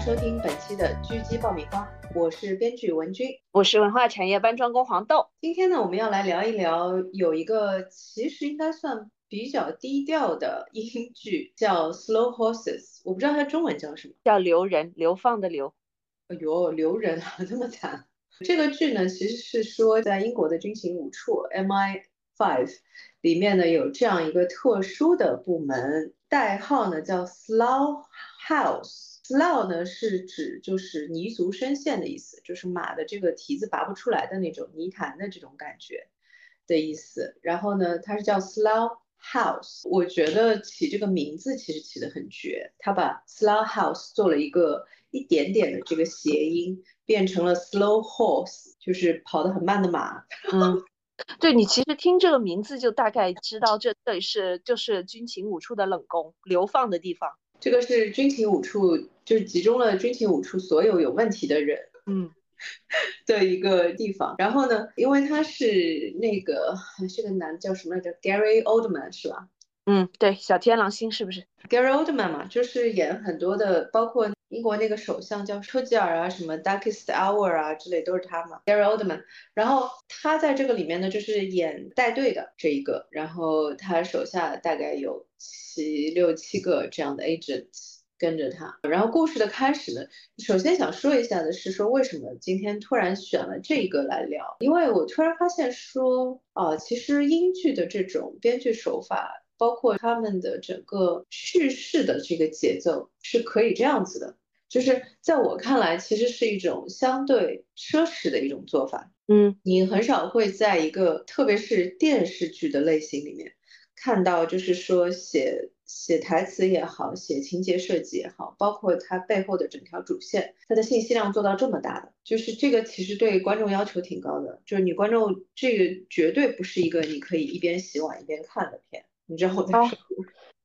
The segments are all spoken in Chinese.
收听本期的狙击爆米花，我是编剧文君，我是文化产业搬砖工黄豆。今天呢，我们要来聊一聊有一个其实应该算比较低调的英剧，叫《Slow Horses》，我不知道它中文叫什么，叫留人，流放的流。哎呦，留人啊，这么惨！这个剧呢，其实是说在英国的军情五处 MI5 里面呢，有这样一个特殊的部门，代号呢叫 Slough House。Slough 呢是指就是泥足深陷的意思，就是马的这个蹄子拔不出来的那种泥潭的这种感觉的意思。然后呢，它是叫 Slough House。我觉得起这个名字其实起得很绝，他把 Slough House 做了一个一点点的这个谐音。变成了 slow horse，就是跑得很慢的马。嗯，对你其实听这个名字就大概知道这这里是就是军情五处的冷宫流放的地方。这个是军情五处，就是集中了军情五处所有有问题的人，嗯，的一个地方。然后呢，因为他是那个这个男叫什么来着？Gary Oldman 是吧？嗯，对，小天狼星是不是？Gary Oldman 嘛，就是演很多的，包括。英国那个首相叫丘吉尔啊，什么 Darkest Hour 啊之类都是他嘛，Gary Oldman。然后他在这个里面呢，就是演带队的这一个，然后他手下大概有七六七个这样的 agents 跟着他。然后故事的开始呢，首先想说一下的是说为什么今天突然选了这一个来聊，因为我突然发现说，啊，其实英剧的这种编剧手法，包括他们的整个叙事的这个节奏是可以这样子的。就是在我看来，其实是一种相对奢侈的一种做法。嗯，你很少会在一个特别是电视剧的类型里面看到，就是说写写台词也好，写情节设计也好，包括它背后的整条主线，它的信息量做到这么大的，就是这个其实对观众要求挺高的。就是你观众，这个绝对不是一个你可以一边洗碗一边看的片。你知道我在说？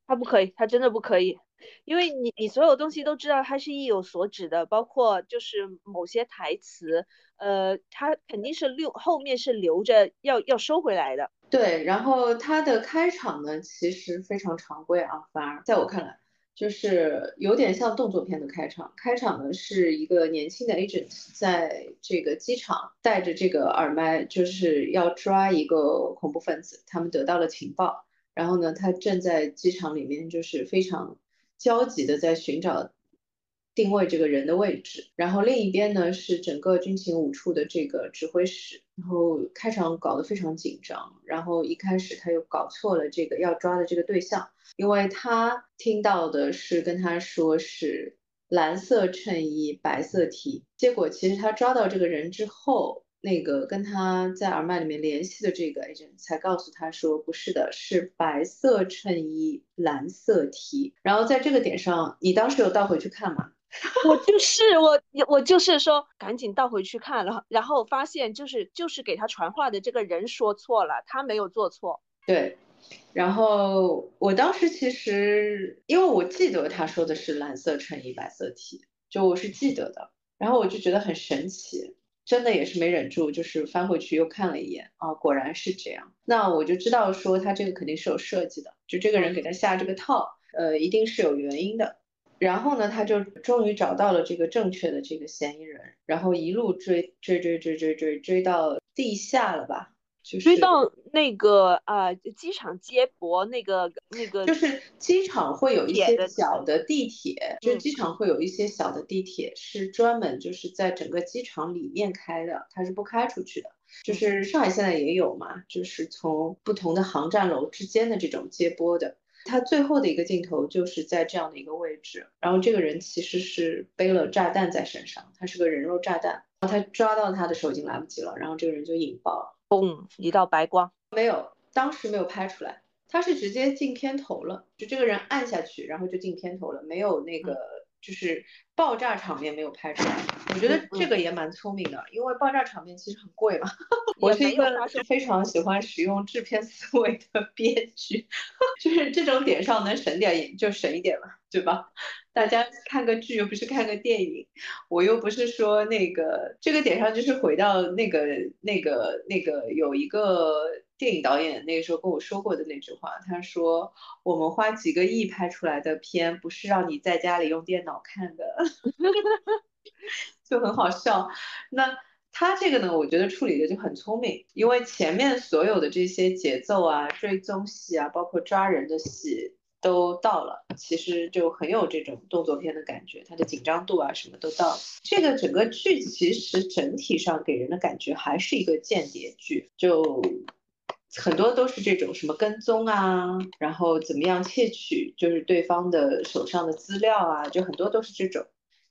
他不可以，他真的不可以。因为你你所有东西都知道，他是意有所指的，包括就是某些台词，呃，他肯定是留后面是留着要要收回来的。对，然后他的开场呢，其实非常常规啊，反而在我看来，就是有点像动作片的开场。开场呢是一个年轻的 agent 在这个机场带着这个耳麦，就是要抓一个恐怖分子，他们得到了情报，然后呢，他正在机场里面就是非常。焦急的在寻找定位这个人的位置，然后另一边呢是整个军情五处的这个指挥室，然后开场搞得非常紧张，然后一开始他又搞错了这个要抓的这个对象，因为他听到的是跟他说是蓝色衬衣白色 T，结果其实他抓到这个人之后。那个跟他在耳麦里面联系的这个 agent 才告诉他说不是的，是白色衬衣蓝色 T。然后在这个点上，你当时有倒回去看吗？我就是我我就是说赶紧倒回去看了，然后发现就是就是给他传话的这个人说错了，他没有做错。对，然后我当时其实因为我记得他说的是蓝色衬衣白色 T，就我是记得的，然后我就觉得很神奇。真的也是没忍住，就是翻回去又看了一眼啊，果然是这样。那我就知道说他这个肯定是有设计的，就这个人给他下这个套，呃，一定是有原因的。然后呢，他就终于找到了这个正确的这个嫌疑人，然后一路追追追追追追追到地下了吧。追到那个啊，机场接驳那个那个，就是机场会有一些小的地铁，就机场会有一些小的地铁是专门就是在整个机场里面开的，它是不开出去的。就是上海现在也有嘛，就是从不同的航站楼之间的这种接驳的。它最后的一个镜头就是在这样的一个位置，然后这个人其实是背了炸弹在身上，他是个人肉炸弹，然后他抓到他的时候已经来不及了，然后这个人就引爆了。嘣，一道白光，没有，当时没有拍出来，他是直接进片头了，就这个人按下去，然后就进片头了，没有那个就是爆炸场面没有拍出来，我觉得这个也蛮聪明的，因为爆炸场面其实很贵嘛。我是一个非常喜欢使用制片思维的 编剧，就是这种点上能省点就省一点嘛，对吧？大家看个剧又不是看个电影，我又不是说那个这个点上就是回到那个那个那个有一个电影导演那个时候跟我说过的那句话，他说我们花几个亿拍出来的片，不是让你在家里用电脑看的，就很好笑。那他这个呢，我觉得处理的就很聪明，因为前面所有的这些节奏啊、追踪戏啊，包括抓人的戏。都到了，其实就很有这种动作片的感觉，它的紧张度啊什么都到了。这个整个剧其实整体上给人的感觉还是一个间谍剧，就很多都是这种什么跟踪啊，然后怎么样窃取就是对方的手上的资料啊，就很多都是这种。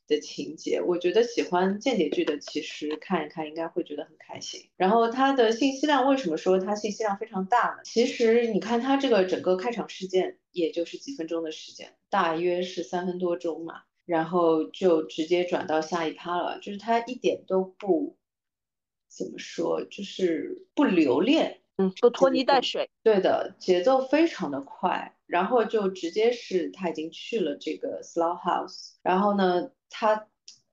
的情节，我觉得喜欢间谍剧的，其实看一看应该会觉得很开心。然后它的信息量，为什么说它信息量非常大呢？其实你看它这个整个开场事件，也就是几分钟的时间，大约是三分多钟嘛，然后就直接转到下一趴了，就是它一点都不怎么说，就是不留恋，嗯，不拖泥带水。对的，节奏非常的快，然后就直接是他已经去了这个 Slow House，然后呢。他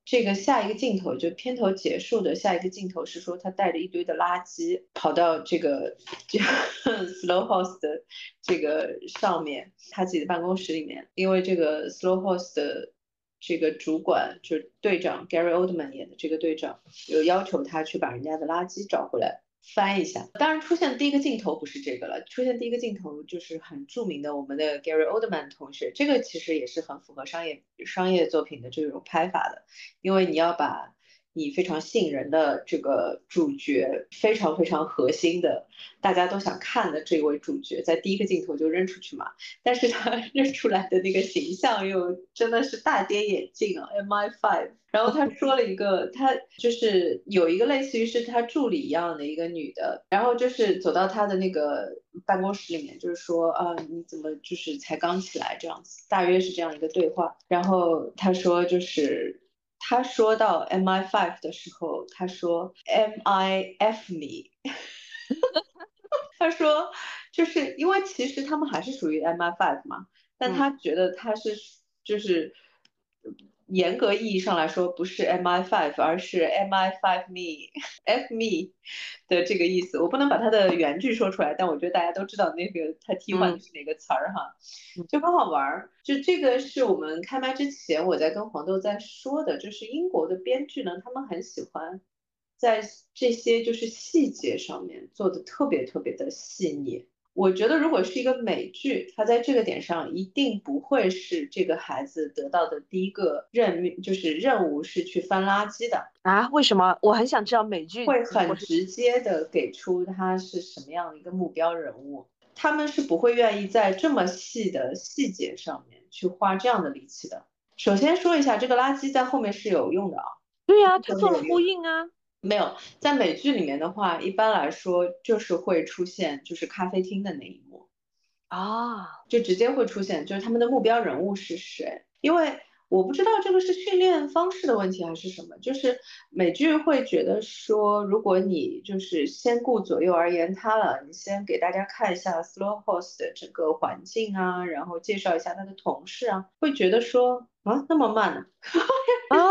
这个下一个镜头就片头结束的下一个镜头是说他带着一堆的垃圾跑到这个 slow house 的这个上面，他自己的办公室里面，因为这个 slow house 的这个主管就是队长 Gary Oldman 演的这个队长，有要求他去把人家的垃圾找回来。翻一下，当然出现的第一个镜头不是这个了，出现第一个镜头就是很著名的我们的 Gary Oldman 同学，这个其实也是很符合商业商业作品的这种拍法的，因为你要把。你非常信任的这个主角，非常非常核心的，大家都想看的这位主角，在第一个镜头就扔出去嘛。但是他 扔出来的那个形象又真的是大跌眼镜啊！M I five，然后他说了一个，他就是有一个类似于是他助理一样的一个女的，然后就是走到他的那个办公室里面，就是说啊，你怎么就是才刚起来这样子，大约是这样一个对话。然后他说就是。他说到 MI5 的时候，他说 MIF me，他说就是因为其实他们还是属于 MI5 嘛，但他觉得他是就是。严格意义上来说，不是 MI five，而是 MI five me，F me 的这个意思。我不能把它的原句说出来，但我觉得大家都知道那个它替换的是哪个词儿哈，就很好玩儿。就这个是我们开麦之前我在跟黄豆在说的，就是英国的编剧呢，他们很喜欢在这些就是细节上面做的特别特别的细腻。我觉得，如果是一个美剧，它在这个点上一定不会是这个孩子得到的第一个任命，就是任务是去翻垃圾的啊？为什么？我很想知道美剧会很直接的给出他是什么样的一个目标人物，他们是不会愿意在这么细的细节上面去花这样的力气的。首先说一下，这个垃圾在后面是有用的啊。对呀，它做了呼应啊。没有，在美剧里面的话，一般来说就是会出现就是咖啡厅的那一幕，啊，就直接会出现，就是他们的目标人物是谁，因为我不知道这个是训练方式的问题还是什么，就是美剧会觉得说，如果你就是先顾左右而言他了，你先给大家看一下 Slow House 的整个环境啊，然后介绍一下他的同事啊，会觉得说啊那么慢呢？啊。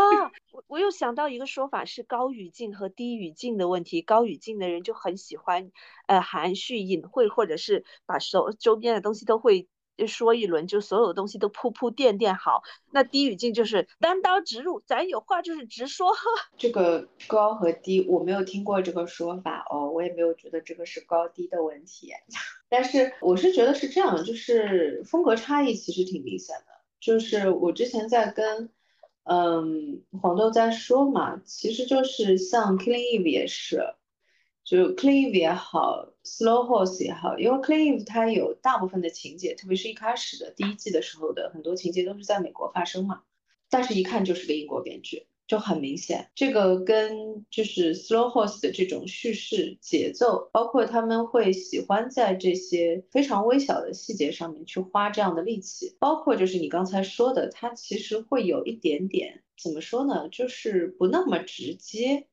我又想到一个说法是高语境和低语境的问题，高语境的人就很喜欢，呃，含蓄隐晦，或者是把手周边的东西都会说一轮，就所有的东西都铺铺垫垫好。那低语境就是单刀直入，咱有话就是直说。这个高和低我没有听过这个说法哦，我也没有觉得这个是高低的问题。但是我是觉得是这样，就是风格差异其实挺明显的。就是我之前在跟。嗯，黄豆在说嘛，其实就是像 Killing Eve 也是，就 Clive 也好，Slow Horse 也好，因为 Killing Eve 它有大部分的情节，特别是一开始的第一季的时候的很多情节都是在美国发生嘛，但是一看就是个英国编剧。就很明显，这个跟就是 slow horse 的这种叙事节奏，包括他们会喜欢在这些非常微小的细节上面去花这样的力气，包括就是你刚才说的，它其实会有一点点怎么说呢，就是不那么直接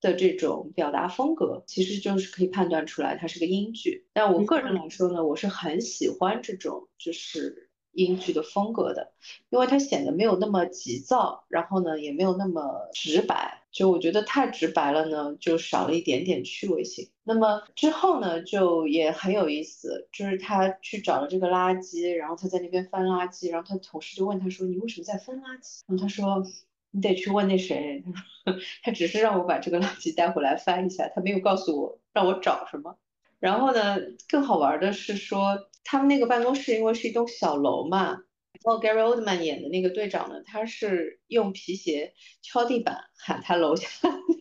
的这种表达风格，其实就是可以判断出来它是个英剧。但我个人来说呢，我是很喜欢这种就是英剧的风格的，因为它显得没有那么急躁，然后呢也没有那么直白。就我觉得太直白了呢，就少了一点点趣味性。那么之后呢，就也很有意思，就是他去找了这个垃圾，然后他在那边翻垃圾，然后他同事就问他说：“你为什么在翻垃圾？”然后他说：“你得去问那谁。”他说：“他只是让我把这个垃圾带回来翻一下，他没有告诉我让我找什么。”然后呢，更好玩的是说，他们那个办公室因为是一栋小楼嘛。然后 Gary Oldman 演的那个队长呢，他是用皮鞋敲地板喊他楼下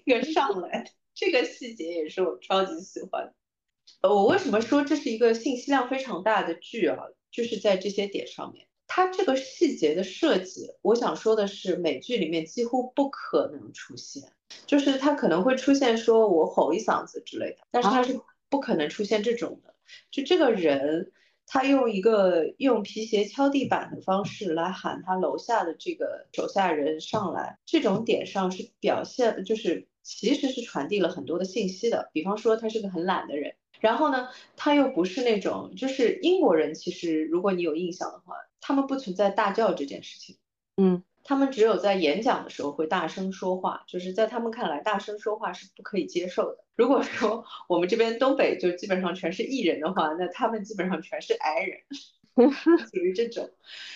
那个上来，这个细节也是我超级喜欢。呃，我为什么说这是一个信息量非常大的剧啊？就是在这些点上面，它这个细节的设计，我想说的是美剧里面几乎不可能出现，就是它可能会出现说我吼一嗓子之类的，但是它是不可能出现这种的，就这个人。他用一个用皮鞋敲地板的方式来喊他楼下的这个手下人上来，这种点上是表现，就是其实是传递了很多的信息的。比方说他是个很懒的人，然后呢，他又不是那种，就是英国人，其实如果你有印象的话，他们不存在大叫这件事情，嗯。他们只有在演讲的时候会大声说话，就是在他们看来，大声说话是不可以接受的。如果说我们这边东北就基本上全是艺人的话，那他们基本上全是矮人，属于这种。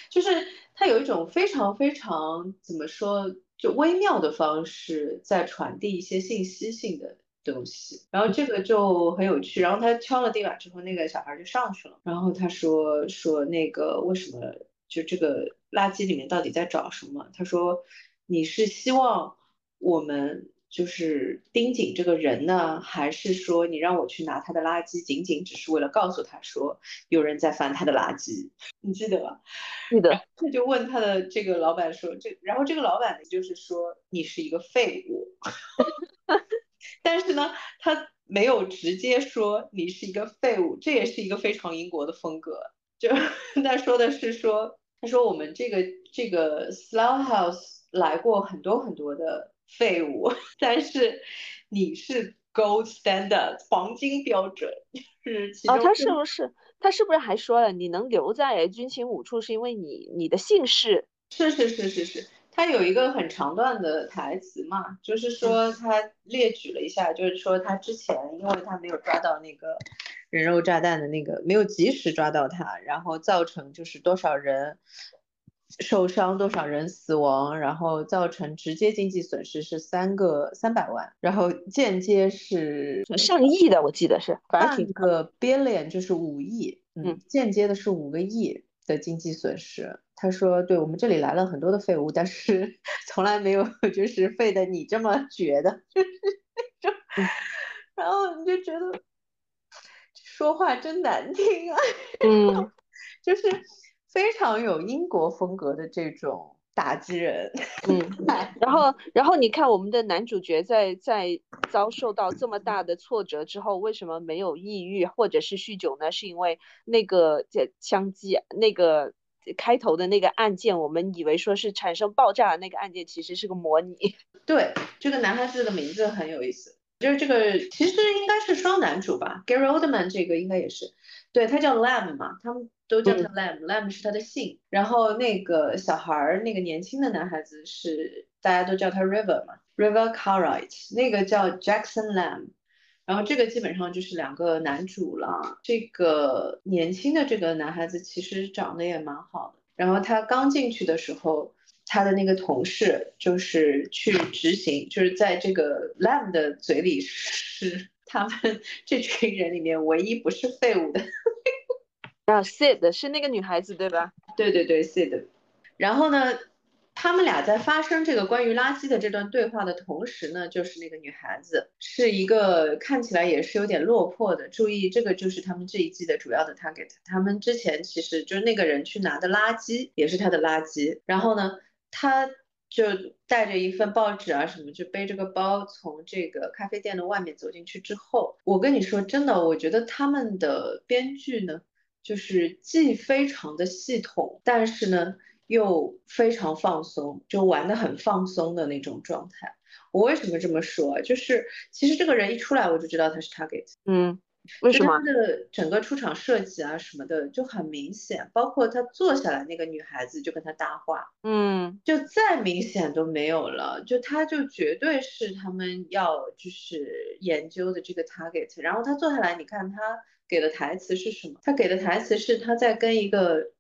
就是他有一种非常非常怎么说，就微妙的方式在传递一些信息性的东西，然后这个就很有趣。然后他敲了地板之后，那个小孩就上去了，然后他说说那个为什么？就这个垃圾里面到底在找什么？他说：“你是希望我们就是盯紧这个人呢，还是说你让我去拿他的垃圾，仅仅只是为了告诉他说有人在翻他的垃圾？你记得吧？记得。他就问他的这个老板说：这然后这个老板呢，就是说你是一个废物，但是呢，他没有直接说你是一个废物，这也是一个非常英国的风格。”就 他说的是说，他说我们这个这个 Slough House 来过很多很多的废物，但是你是 Gold Standard 黄金标准，是哦，他是不是他是不是还说了，你能留在军情五处是因为你你的姓氏？是是是是是，他有一个很长段的台词嘛，就是说他列举了一下，就是说他之前因为他没有抓到那个。人肉炸弹的那个没有及时抓到他，然后造成就是多少人受伤，多少人死亡，然后造成直接经济损失是三个三百万，然后间接是上亿的，我记得是半个 billion 就是五亿，嗯，间接的是五个亿的经济损失。他说，对我们这里来了很多的废物，但是 从来没有就是废的你这么绝的，就是那种，然后你就觉得。说话真难听啊，嗯，就是非常有英国风格的这种打击人，嗯，然后然后你看我们的男主角在在遭受到这么大的挫折之后，为什么没有抑郁或者是酗酒呢？是因为那个枪击那个开头的那个案件，我们以为说是产生爆炸的那个案件，其实是个模拟。对，这个男孩子的名字很有意思。就是这个，其实应该是双男主吧，Gary Oldman 这个应该也是，对他叫 Lam 嘛，他们都叫他 Lam，Lam 是他的姓。然后那个小孩儿，那个年轻的男孩子是大家都叫他 River 嘛，River Cartwright，那个叫 Jackson Lam。然后这个基本上就是两个男主了。这个年轻的这个男孩子其实长得也蛮好的。然后他刚进去的时候。他的那个同事就是去执行，就是在这个 Lam 的嘴里是他们这群人里面唯一不是废物的。啊，Sid 是那个女孩子对吧？对对对，Sid。然后呢，他们俩在发生这个关于垃圾的这段对话的同时呢，就是那个女孩子是一个看起来也是有点落魄的。注意，这个就是他们这一季的主要的 target。他们之前其实就是那个人去拿的垃圾也是他的垃圾，然后呢？他就带着一份报纸啊什么，就背着个包从这个咖啡店的外面走进去之后，我跟你说真的，我觉得他们的编剧呢，就是既非常的系统，但是呢又非常放松，就玩的很放松的那种状态。我为什么这么说？就是其实这个人一出来我就知道他是 target，嗯。为什么？他的整个出场设计啊什么的就很明显，包括他坐下来那个女孩子就跟他搭话，嗯，就再明显都没有了，就他就绝对是他们要就是研究的这个 target。然后他坐下来，你看他给的台词是什么？他给的台词是他在跟一个。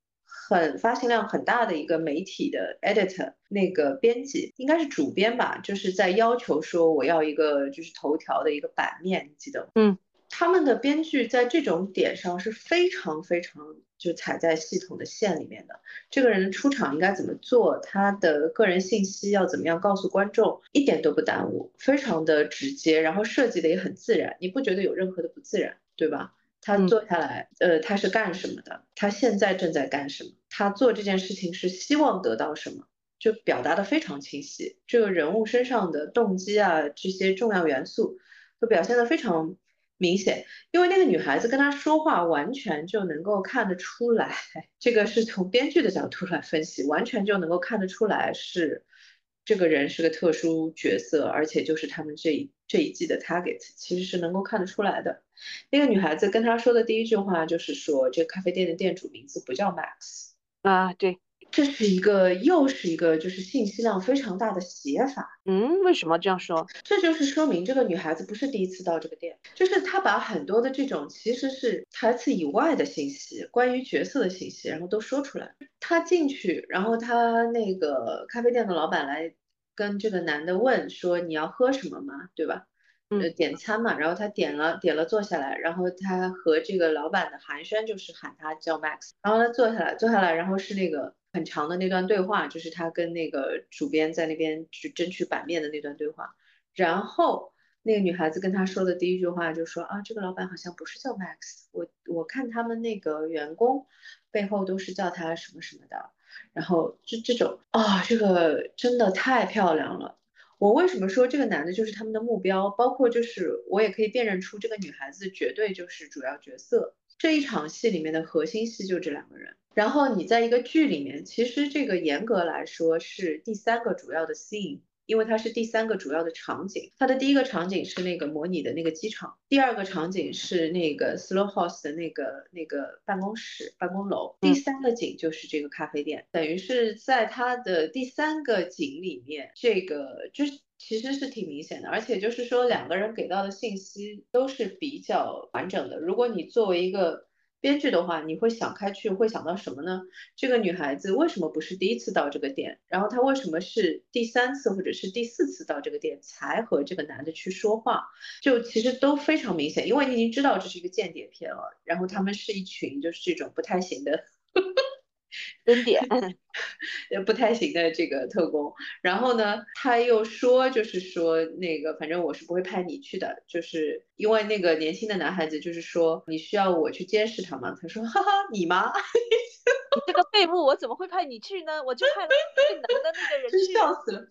很发行量很大的一个媒体的 editor，那个编辑应该是主编吧，就是在要求说我要一个就是头条的一个版面，你记得嗯，他们的编剧在这种点上是非常非常就踩在系统的线里面的。这个人出场应该怎么做，他的个人信息要怎么样告诉观众，一点都不耽误，非常的直接，然后设计的也很自然，你不觉得有任何的不自然，对吧？他坐下来，呃，他是干什么的？他现在正在干什么？他做这件事情是希望得到什么？就表达的非常清晰。这个人物身上的动机啊，这些重要元素都表现的非常明显。因为那个女孩子跟他说话，完全就能够看得出来。这个是从编剧的角度来分析，完全就能够看得出来是这个人是个特殊角色，而且就是他们这一这一季的 target，其实是能够看得出来的。那个女孩子跟他说的第一句话就是说，这个咖啡店的店主名字不叫 Max 啊，对，这是一个又是一个就是信息量非常大的写法。嗯，为什么这样说？这就是说明这个女孩子不是第一次到这个店，就是她把很多的这种其实是台词以外的信息，关于角色的信息，然后都说出来。她进去，然后她那个咖啡店的老板来跟这个男的问说你要喝什么吗？对吧？呃，点餐嘛，然后他点了点了坐下来，然后他和这个老板的寒暄就是喊他叫 Max，然后他坐下来坐下来，然后是那个很长的那段对话，就是他跟那个主编在那边去争取版面的那段对话，然后那个女孩子跟他说的第一句话就说啊，这个老板好像不是叫 Max，我我看他们那个员工背后都是叫他什么什么的，然后这这种啊，这个真的太漂亮了。我为什么说这个男的就是他们的目标？包括就是我也可以辨认出这个女孩子绝对就是主要角色。这一场戏里面的核心戏就这两个人。然后你在一个剧里面，其实这个严格来说是第三个主要的 scene。因为它是第三个主要的场景，它的第一个场景是那个模拟的那个机场，第二个场景是那个 Slow House 的那个那个办公室办公楼，第三个景就是这个咖啡店，等于是在它的第三个景里面，这个就是其实是挺明显的，而且就是说两个人给到的信息都是比较完整的。如果你作为一个编剧的话，你会想开去，会想到什么呢？这个女孩子为什么不是第一次到这个店？然后她为什么是第三次或者是第四次到这个店才和这个男的去说话？就其实都非常明显，因为你已经知道这是一个间谍片了。然后他们是一群就是这种不太行的。蹲点，也不太行的这个特工。然后呢，他又说，就是说那个，反正我是不会派你去的，就是因为那个年轻的男孩子就是说，你需要我去监视他吗？他说，哈哈，你吗？你这个废物，我怎么会派你去呢？我就派最能的那个人去。笑死了。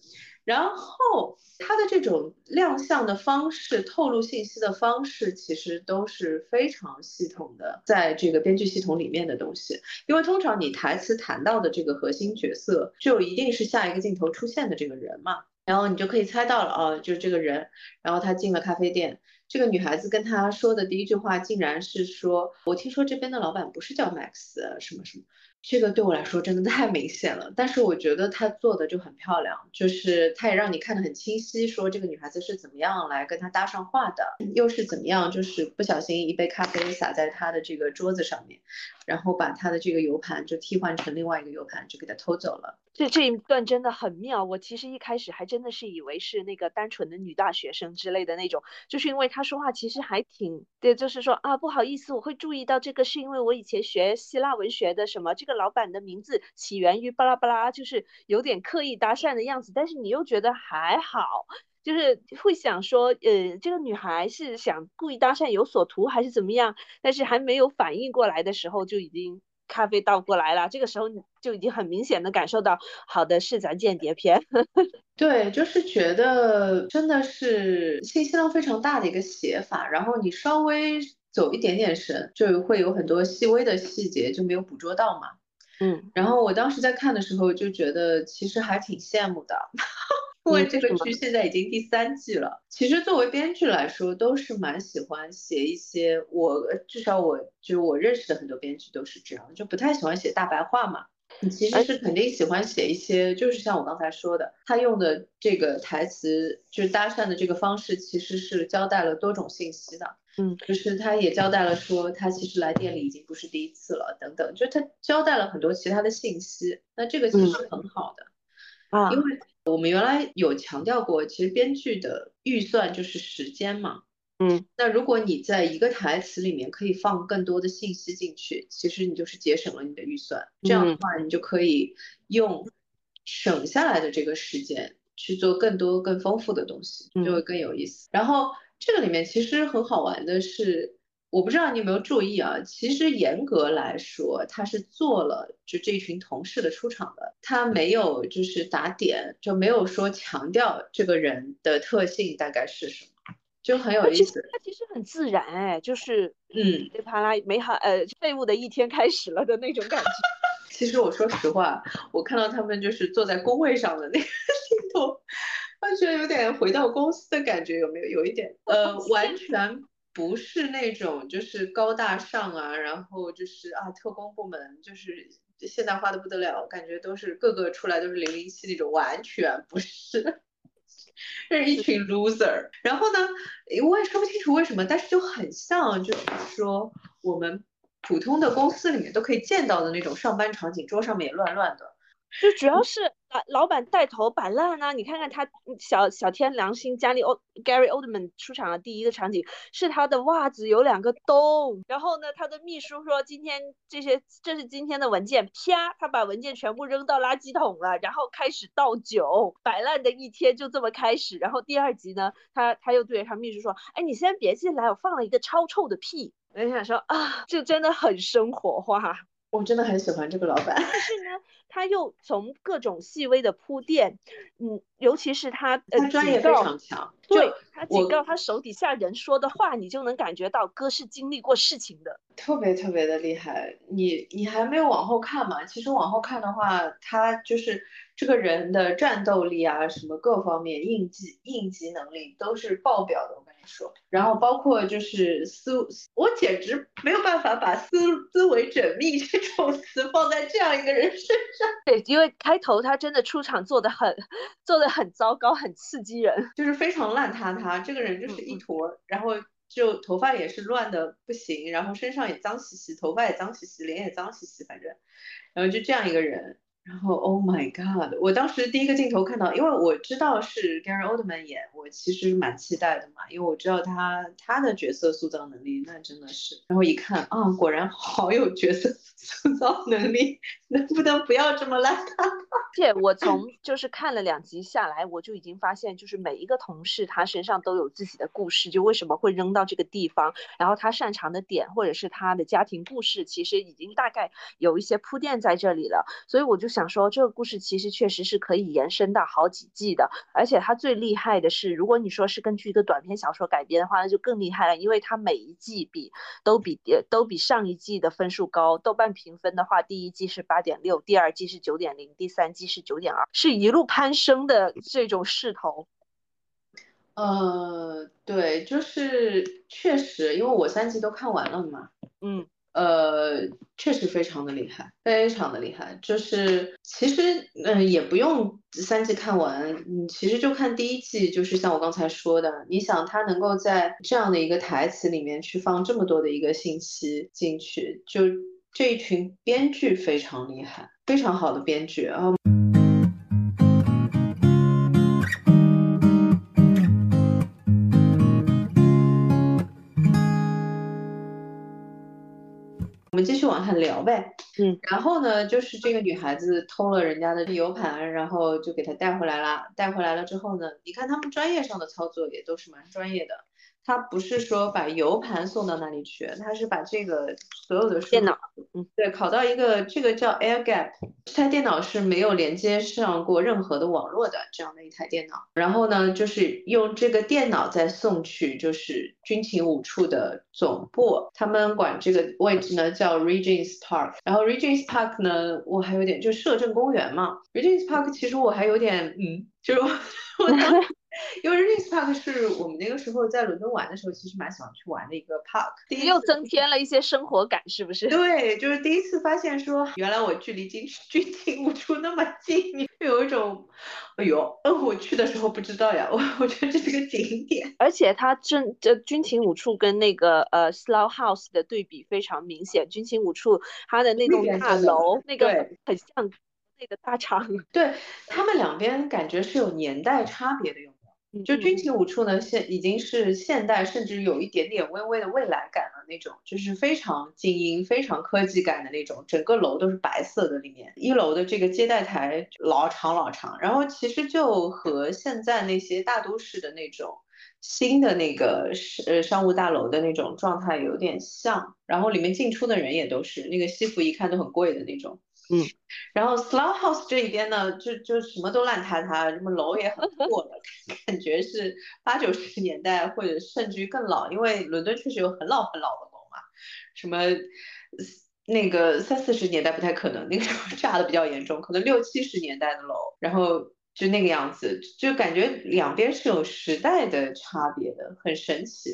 然后他的这种亮相的方式、透露信息的方式，其实都是非常系统的，在这个编剧系统里面的东西。因为通常你台词谈到的这个核心角色，就一定是下一个镜头出现的这个人嘛，然后你就可以猜到了，哦，就是这个人。然后他进了咖啡店，这个女孩子跟他说的第一句话，竟然是说：“我听说这边的老板不是叫 Max 什么什么。”这个对我来说真的太明显了，但是我觉得他做的就很漂亮，就是他也让你看得很清晰，说这个女孩子是怎么样来跟他搭上话的，又是怎么样，就是不小心一杯咖啡洒在他的这个桌子上面，然后把他的这个 U 盘就替换成另外一个 U 盘，就给他偷走了。这这一段真的很妙，我其实一开始还真的是以为是那个单纯的女大学生之类的那种，就是因为他说话其实还挺，对，就是说啊不好意思，我会注意到这个是因为我以前学希腊文学的什么，这个老板的名字起源于巴拉巴拉，就是有点刻意搭讪的样子，但是你又觉得还好，就是会想说，呃，这个女孩是想故意搭讪有所图还是怎么样，但是还没有反应过来的时候就已经。咖啡倒过来了，这个时候你就已经很明显的感受到，好的是咱间谍片。对，就是觉得真的是信息量非常大的一个写法，然后你稍微走一点点神，就会有很多细微的细节就没有捕捉到嘛。嗯，然后我当时在看的时候就觉得其实还挺羡慕的。因为这个剧现在已经第三季了。其实作为编剧来说，都是蛮喜欢写一些我至少我就我认识的很多编剧都是这样，就不太喜欢写大白话嘛。你其实是肯定喜欢写一些，就是像我刚才说的，他用的这个台词，就是搭讪的这个方式，其实是交代了多种信息的。嗯，就是他也交代了说，他其实来店里已经不是第一次了，等等，就他交代了很多其他的信息。那这个其实很好的啊，因为我们原来有强调过，其实编剧的预算就是时间嘛。嗯，那如果你在一个台词里面可以放更多的信息进去，其实你就是节省了你的预算。这样的话，你就可以用省下来的这个时间去做更多更丰富的东西，就会更有意思。然后这个里面其实很好玩的是，我不知道你有没有注意啊，其实严格来说，他是做了就这群同事的出场的，他没有就是打点，就没有说强调这个人的特性大概是什么。就很有意思，它其实很自然哎，就是嗯，噼啪啦，美好呃，废物的一天开始了的那种感觉。其实我说实话，我看到他们就是坐在工位上的那个镜头，我觉得有点回到公司的感觉，有没有？有一点，呃，完全不是那种就是高大上啊，然后就是啊，特工部门就是现代化的不得了，感觉都是个个出来都是零零七那种，完全不是。这是一群 loser，然后呢，我也说不清楚为什么，但是就很像，就是说我们普通的公司里面都可以见到的那种上班场景，桌上面也乱乱的。就主要是老老板带头摆烂啊！你看看他小小天良心加利欧 Gary Oldman 出场的第一个场景是他的袜子有两个洞，然后呢，他的秘书说今天这些这是今天的文件，啪，他把文件全部扔到垃圾桶了，然后开始倒酒，摆烂的一天就这么开始。然后第二集呢，他他又对他秘书说，哎，你先别进来，我放了一个超臭的屁。我就想说啊，这真的很生活化。我真的很喜欢这个老板，但是呢，他又从各种细微的铺垫，嗯，尤其是他他专业非常强，对他警告他手底下人说的话，你就能感觉到哥是经历过事情的，特别特别的厉害。你你还没有往后看嘛？其实往后看的话，他就是这个人的战斗力啊，什么各方面应急应急能力都是爆表的。说，然后包括就是思，我简直没有办法把思思维缜密这种词放在这样一个人身上。对，因为开头他真的出场做的很，做的很糟糕，很刺激人，就是非常烂塌塌。这个人就是一坨，然后就头发也是乱的不行，然后身上也脏兮兮，头发也脏兮兮，脸也脏兮兮，反正，然后就这样一个人。然后，Oh my God！我当时第一个镜头看到，因为我知道是 Gary Oldman 演，我其实蛮期待的嘛，因为我知道他他的角色塑造能力那真的是。然后一看啊，果然好有角色塑造能力，能不能不要这么烂？且我从就是看了两集下来，我就已经发现，就是每一个同事他身上都有自己的故事，就为什么会扔到这个地方，然后他擅长的点或者是他的家庭故事，其实已经大概有一些铺垫在这里了，所以我就。想说这个故事其实确实是可以延伸到好几季的，而且它最厉害的是，如果你说是根据一个短篇小说改编的话，那就更厉害了，因为它每一季比都比都比上一季的分数高。豆瓣评分的话，第一季是八点六，第二季是九点零，第三季是九点二，是一路攀升的这种势头。呃，对，就是确实，因为我三季都看完了嘛，嗯。呃，确实非常的厉害，非常的厉害。就是其实，嗯，也不用三季看完，你其实就看第一季。就是像我刚才说的，你想他能够在这样的一个台词里面去放这么多的一个信息进去，就这一群编剧非常厉害，非常好的编剧啊。继续往下聊呗，嗯，然后呢，就是这个女孩子偷了人家的 U 盘，然后就给她带回来了。带回来了之后呢，你看他们专业上的操作也都是蛮专业的。他不是说把 U 盘送到那里去，他是把这个所有的电脑，嗯，对，拷到一个这个叫 Air Gap，这台电脑是没有连接上过任何的网络的这样的一台电脑。然后呢，就是用这个电脑再送去就是军情五处的总部，他们管这个位置呢叫 Regents Park。然后 Regents Park 呢，我还有点就摄政公园嘛，Regents Park 其实我还有点嗯。就是我 当时。因为 Regent's Park 是我们那个时候在伦敦玩的时候，其实蛮喜欢去玩的一个 park，又增添了一些生活感，是不是？对，就是第一次发现说，原来我距离军军情五处那么近，有一种，哎呦，嗯，我去的时候不知道呀，我我觉得这是个景点，而且它正这军情五处跟那个呃 Slough House 的对比非常明显，军情五处它的那栋大楼，那个很像那个大厂，对他们两边感觉是有年代差别的哟。就军情五处呢，现已经是现代，甚至有一点点微微的未来感了那种，就是非常精英、非常科技感的那种。整个楼都是白色的，里面一楼的这个接待台老长老长，然后其实就和现在那些大都市的那种新的那个呃商务大楼的那种状态有点像。然后里面进出的人也都是那个西服，一看都很贵的那种。嗯，然后 Slough House 这一边呢，就就什么都烂塌塌，什么楼也很破的，感觉是八九十年代或者甚至于更老，因为伦敦确实有很老很老的楼嘛，什么那个三四十年代不太可能，那个时候炸的比较严重，可能六七十年代的楼，然后就那个样子，就感觉两边是有时代的差别的，很神奇。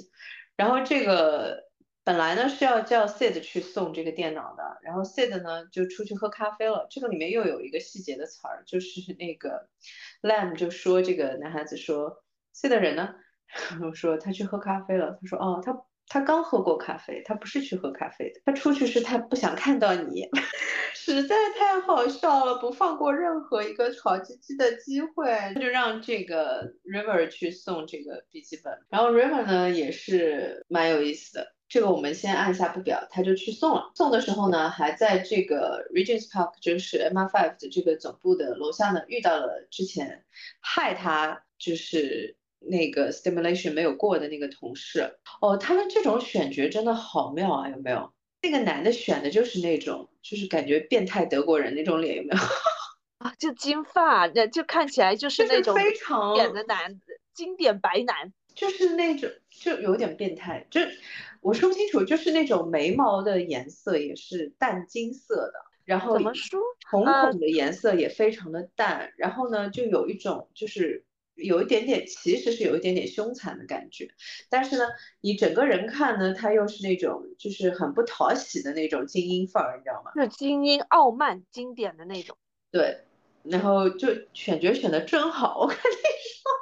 然后这个。本来呢是要叫 Sid 去送这个电脑的，然后 Sid 呢就出去喝咖啡了。这个里面又有一个细节的词儿，就是那个 Lam 就说这个男孩子说 Sid 人呢，我 说他去喝咖啡了。他说哦，他他刚喝过咖啡，他不是去喝咖啡的，他出去是他不想看到你，实在太好笑了，不放过任何一个吵唧唧的机会，他就让这个 River 去送这个笔记本。然后 River 呢也是蛮有意思的。这个我们先按下不表，他就去送了。送的时候呢，还在这个 Regent's Park，就是 MI5 的这个总部的楼下呢，遇到了之前害他就是那个 stimulation 没有过的那个同事。哦，他们这种选角真的好妙啊，有没有？那个男的选的就是那种，就是感觉变态德国人那种脸，有没有？啊，就金发，那就看起来就是那种非常典的男，经典白男，就是那种就有点变态，就。我说不清楚，就是那种眉毛的颜色也是淡金色的，然后怎么说，瞳孔的颜色也非常的淡，然后呢，就有一种就是有一点点，其实是有一点点凶残的感觉，但是呢，你整个人看呢，他又是那种就是很不讨喜的那种精英范儿，你知道吗？是精英傲慢经典的那种。对，然后就选角选的真好，我跟你说。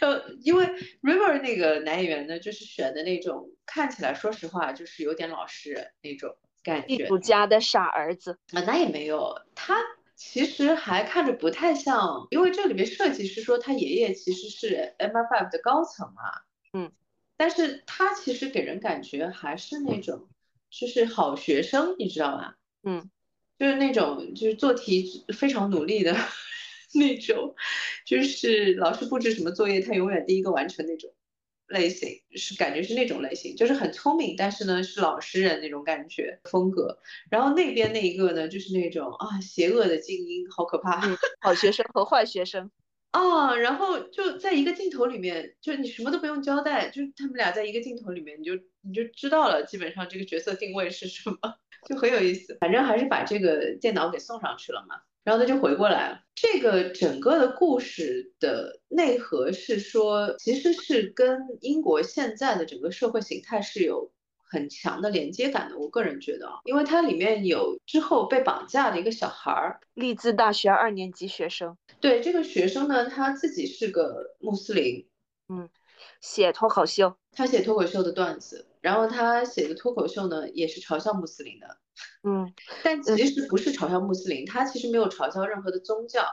呃，因为 River 那个男演员呢，就是选的那种看起来，说实话，就是有点老实人那种感觉。地主家的傻儿子啊，那也没有，他其实还看着不太像，因为这里面设计是说他爷爷其实是 MI5 的高层嘛，嗯，但是他其实给人感觉还是那种就是好学生，你知道吧？嗯，就是那种就是做题非常努力的。那种，就是老师布置什么作业，他永远第一个完成那种类型，是感觉是那种类型，就是很聪明，但是呢是老实人那种感觉风格。然后那边那一个呢，就是那种啊邪恶的精英，好可怕，好学生和坏学生啊。然后就在一个镜头里面，就你什么都不用交代，就他们俩在一个镜头里面，你就你就知道了，基本上这个角色定位是什么，就很有意思。反正还是把这个电脑给送上去了嘛。然后他就回过来了。这个整个的故事的内核是说，其实是跟英国现在的整个社会形态是有很强的连接感的。我个人觉得啊，因为它里面有之后被绑架的一个小孩儿，利兹大学二年级学生。对，这个学生呢，他自己是个穆斯林，嗯，写脱口秀，他写脱口秀的段子，然后他写的脱口秀呢，也是嘲笑穆斯林的。嗯，但其实不是嘲笑穆斯林，他其实没有嘲笑任何的宗教，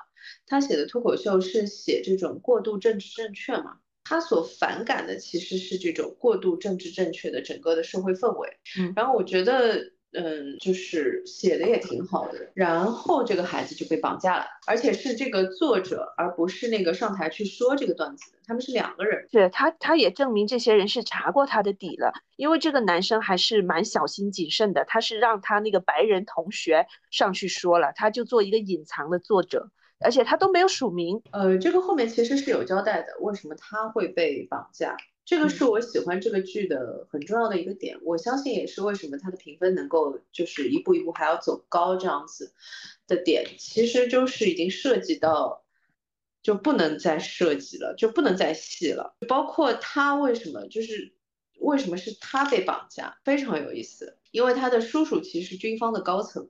他写的脱口秀是写这种过度政治正确嘛，他所反感的其实是这种过度政治正确的整个的社会氛围。嗯，然后我觉得。嗯，就是写的也挺好的，然后这个孩子就被绑架了，而且是这个作者，而不是那个上台去说这个段子的，他们是两个人。是他，他也证明这些人是查过他的底了，因为这个男生还是蛮小心谨慎的，他是让他那个白人同学上去说了，他就做一个隐藏的作者，而且他都没有署名。呃，这个后面其实是有交代的，为什么他会被绑架。这个是我喜欢这个剧的很重要的一个点，我相信也是为什么它的评分能够就是一步一步还要走高这样子的点，其实就是已经涉及到就不能再设计了，就不能再细了。包括他为什么就是为什么是他被绑架，非常有意思，因为他的叔叔其实是军方的高层。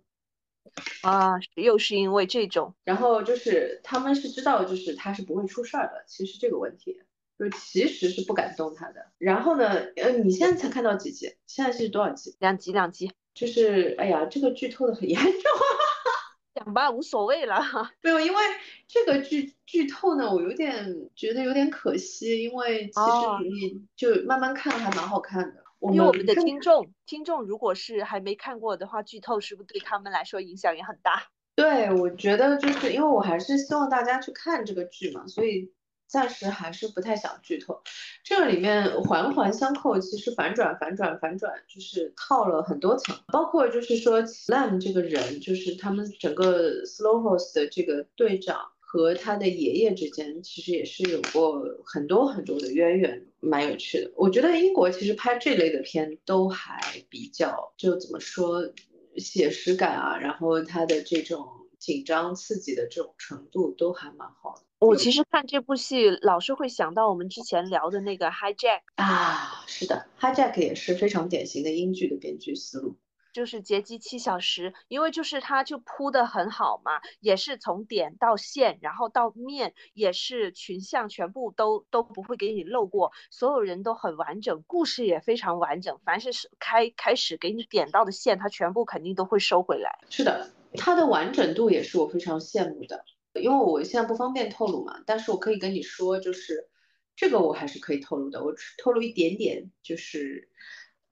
啊，又是因为这种，然后就是他们是知道，就是他是不会出事儿的。其实这个问题，就其实是不敢动它的。然后呢，呃，你现在才看到几集？现在是多少集？两集，两集。就是，哎呀，这个剧透的很严重。讲吧，无所谓了。没有，因为这个剧剧透呢，我有点觉得有点可惜，因为其实你就慢慢看还蛮好看的。因为我们的听众，听众如果是还没看过的话，剧透是不是对他们来说影响也很大？对，我觉得就是因为我还是希望大家去看这个剧嘛，所以暂时还是不太想剧透。这个里面环环相扣，其实反转、反转、反转，就是套了很多层，包括就是说 Slam 这个人，就是他们整个 Slow Horse 的这个队长。和他的爷爷之间其实也是有过很多很多的渊源，蛮有趣的。我觉得英国其实拍这类的片都还比较，就怎么说，写实感啊，然后他的这种紧张刺激的这种程度都还蛮好的。我其实看这部戏老是会想到我们之前聊的那个 Hijack 啊，是的，Hijack 也是非常典型的英剧的编剧思路。就是劫机七小时，因为就是它就铺的很好嘛，也是从点到线，然后到面也是群像全部都都不会给你漏过，所有人都很完整，故事也非常完整。凡是是开开始给你点到的线，它全部肯定都会收回来。是的，它的完整度也是我非常羡慕的。因为我现在不方便透露嘛，但是我可以跟你说，就是这个我还是可以透露的，我透露一点点，就是。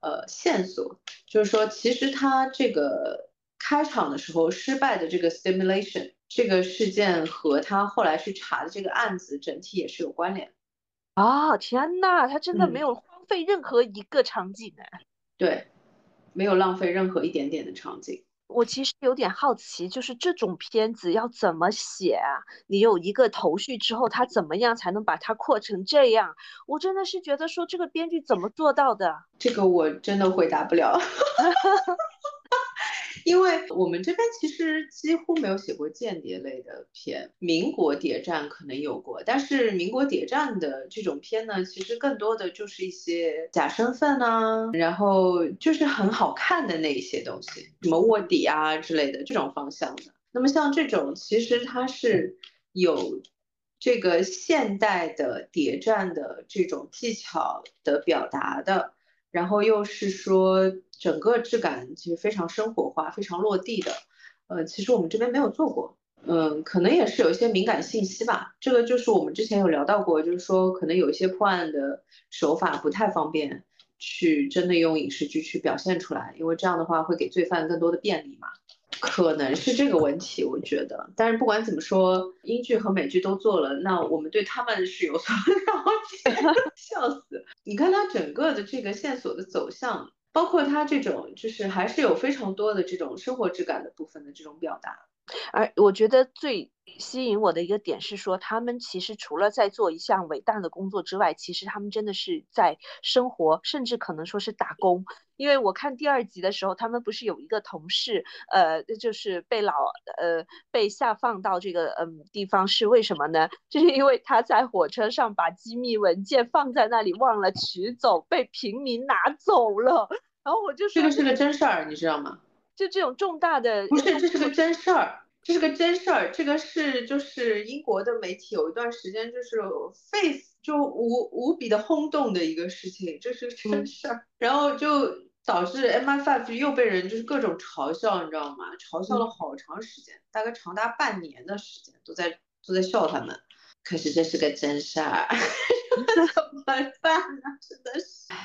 呃，线索就是说，其实他这个开场的时候失败的这个 stimulation 这个事件和他后来去查的这个案子整体也是有关联。啊，天呐，他真的没有荒废任何一个场景哎。对，没有浪费任何一点点的场景。我其实有点好奇，就是这种片子要怎么写啊？你有一个头绪之后，他怎么样才能把它扩成这样？我真的是觉得说，这个编剧怎么做到的？这个我真的回答不了。因为我们这边其实几乎没有写过间谍类的片，民国谍战可能有过，但是民国谍战的这种片呢，其实更多的就是一些假身份啊，然后就是很好看的那一些东西，什么卧底啊之类的这种方向的。那么像这种，其实它是有这个现代的谍战的这种技巧的表达的。然后又是说整个质感其实非常生活化、非常落地的，呃，其实我们这边没有做过，嗯，可能也是有一些敏感信息吧。这个就是我们之前有聊到过，就是说可能有一些破案的手法不太方便去真的用影视剧去表现出来，因为这样的话会给罪犯更多的便利嘛。可能是这个问题，我觉得。但是不管怎么说，英剧和美剧都做了，那我们对他们是有所 了解。笑死！你看它整个的这个线索的走向，包括他这种，就是还是有非常多的这种生活质感的部分的这种表达。而我觉得最吸引我的一个点是说，他们其实除了在做一项伟大的工作之外，其实他们真的是在生活，甚至可能说是打工。因为我看第二集的时候，他们不是有一个同事，呃，就是被老呃被下放到这个嗯地方是为什么呢？就是因为他在火车上把机密文件放在那里忘了取走，被平民拿走了。然后我就说这个是个真事儿，你知道吗？就这种重大的不是，这是个真事儿，这是个真事儿。这个是就是英国的媒体有一段时间就是沸就无无比的轰动的一个事情，这是个真事儿。然后就导致 MI5 又被人就是各种嘲笑，你知道吗？嘲笑了好长时间，大概长达半年的时间都在都在笑他们。可是这是个真事儿，怎么办呢？真的是，唉。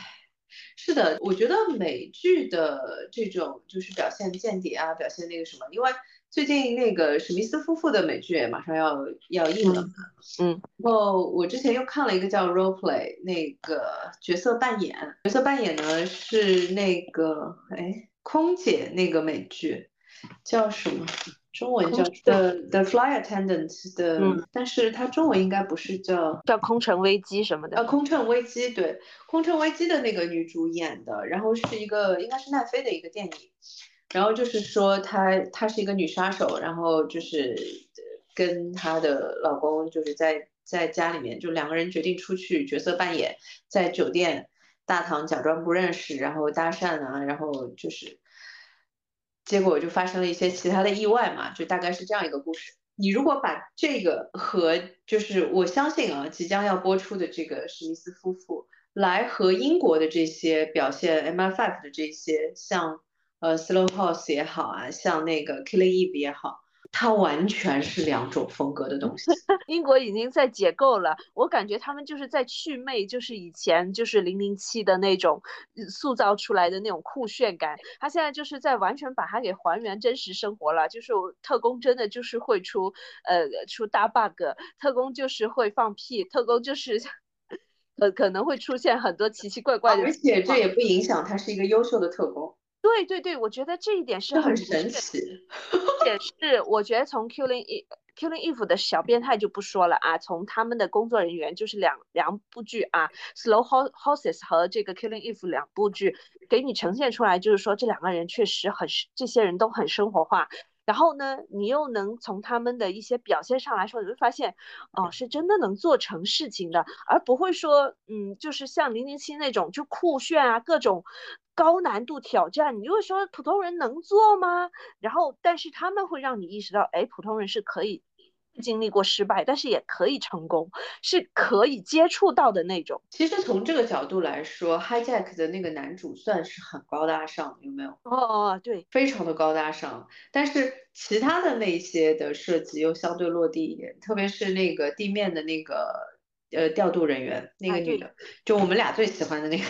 是的，我觉得美剧的这种就是表现间谍啊，表现那个什么，因为最近那个史密斯夫妇的美剧也马上要要映了嘛，嗯，然后我之前又看了一个叫 Role Play 那个角色扮演，角色扮演呢是那个哎空姐那个美剧叫什么？中文叫 The The Fly Attendant 的，但是它中文应该不是叫叫空乘危机什么的。呃，空乘危机，对，空乘危机的那个女主演的，然后是一个应该是奈飞的一个电影，然后就是说她她是一个女杀手，然后就是跟她的老公就是在在家里面，就两个人决定出去角色扮演，在酒店大堂假装不认识，然后搭讪啊，然后就是结果就发生了一些其他的意外嘛，就大概是这样一个故事。你如果把这个和就是我相信啊，即将要播出的这个史密斯夫妇来和英国的这些表现 M R Five 的这些像。呃，Slow House 也好啊，像那个 Killing Eve 也好，它完全是两种风格的东西。英国已经在解构了，我感觉他们就是在祛魅，就是以前就是零零七的那种塑造出来的那种酷炫感。他现在就是在完全把它给还原真实生活了，就是特工真的就是会出呃出大 bug，特工就是会放屁，特工就是呃可能会出现很多奇奇怪怪的。而且这也不影响他是一个优秀的特工。对对对，我觉得这一点是很神奇，也是我觉得从 Killing Eve Killing Eve 的小变态就不说了啊，从他们的工作人员就是两两部剧啊，Slow Horses 和这个 Killing Eve 两部剧给你呈现出来，就是说这两个人确实很这些人都很生活化，然后呢，你又能从他们的一些表现上来说，你会发现哦，是真的能做成事情的，而不会说嗯，就是像零零七那种就酷炫啊各种。高难度挑战，你就会说普通人能做吗？然后，但是他们会让你意识到，哎，普通人是可以经历过失败，但是也可以成功，是可以接触到的那种。其实从这个角度来说，Hijack 的那个男主算是很高大上，有没有？哦哦，对，非常的高大上。但是其他的那些的设计又相对落地一点，特别是那个地面的那个呃调度人员，那个女的，就我们俩最喜欢的那个。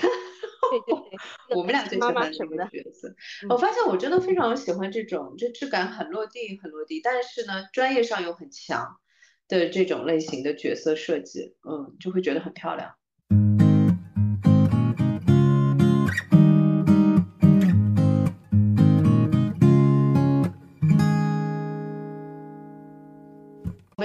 对对对，我们俩最喜欢的个角色。我发现我真的非常喜欢这种，这质感很落地，很落地，但是呢，专业上又很强的这种类型的角色设计，嗯，就会觉得很漂亮。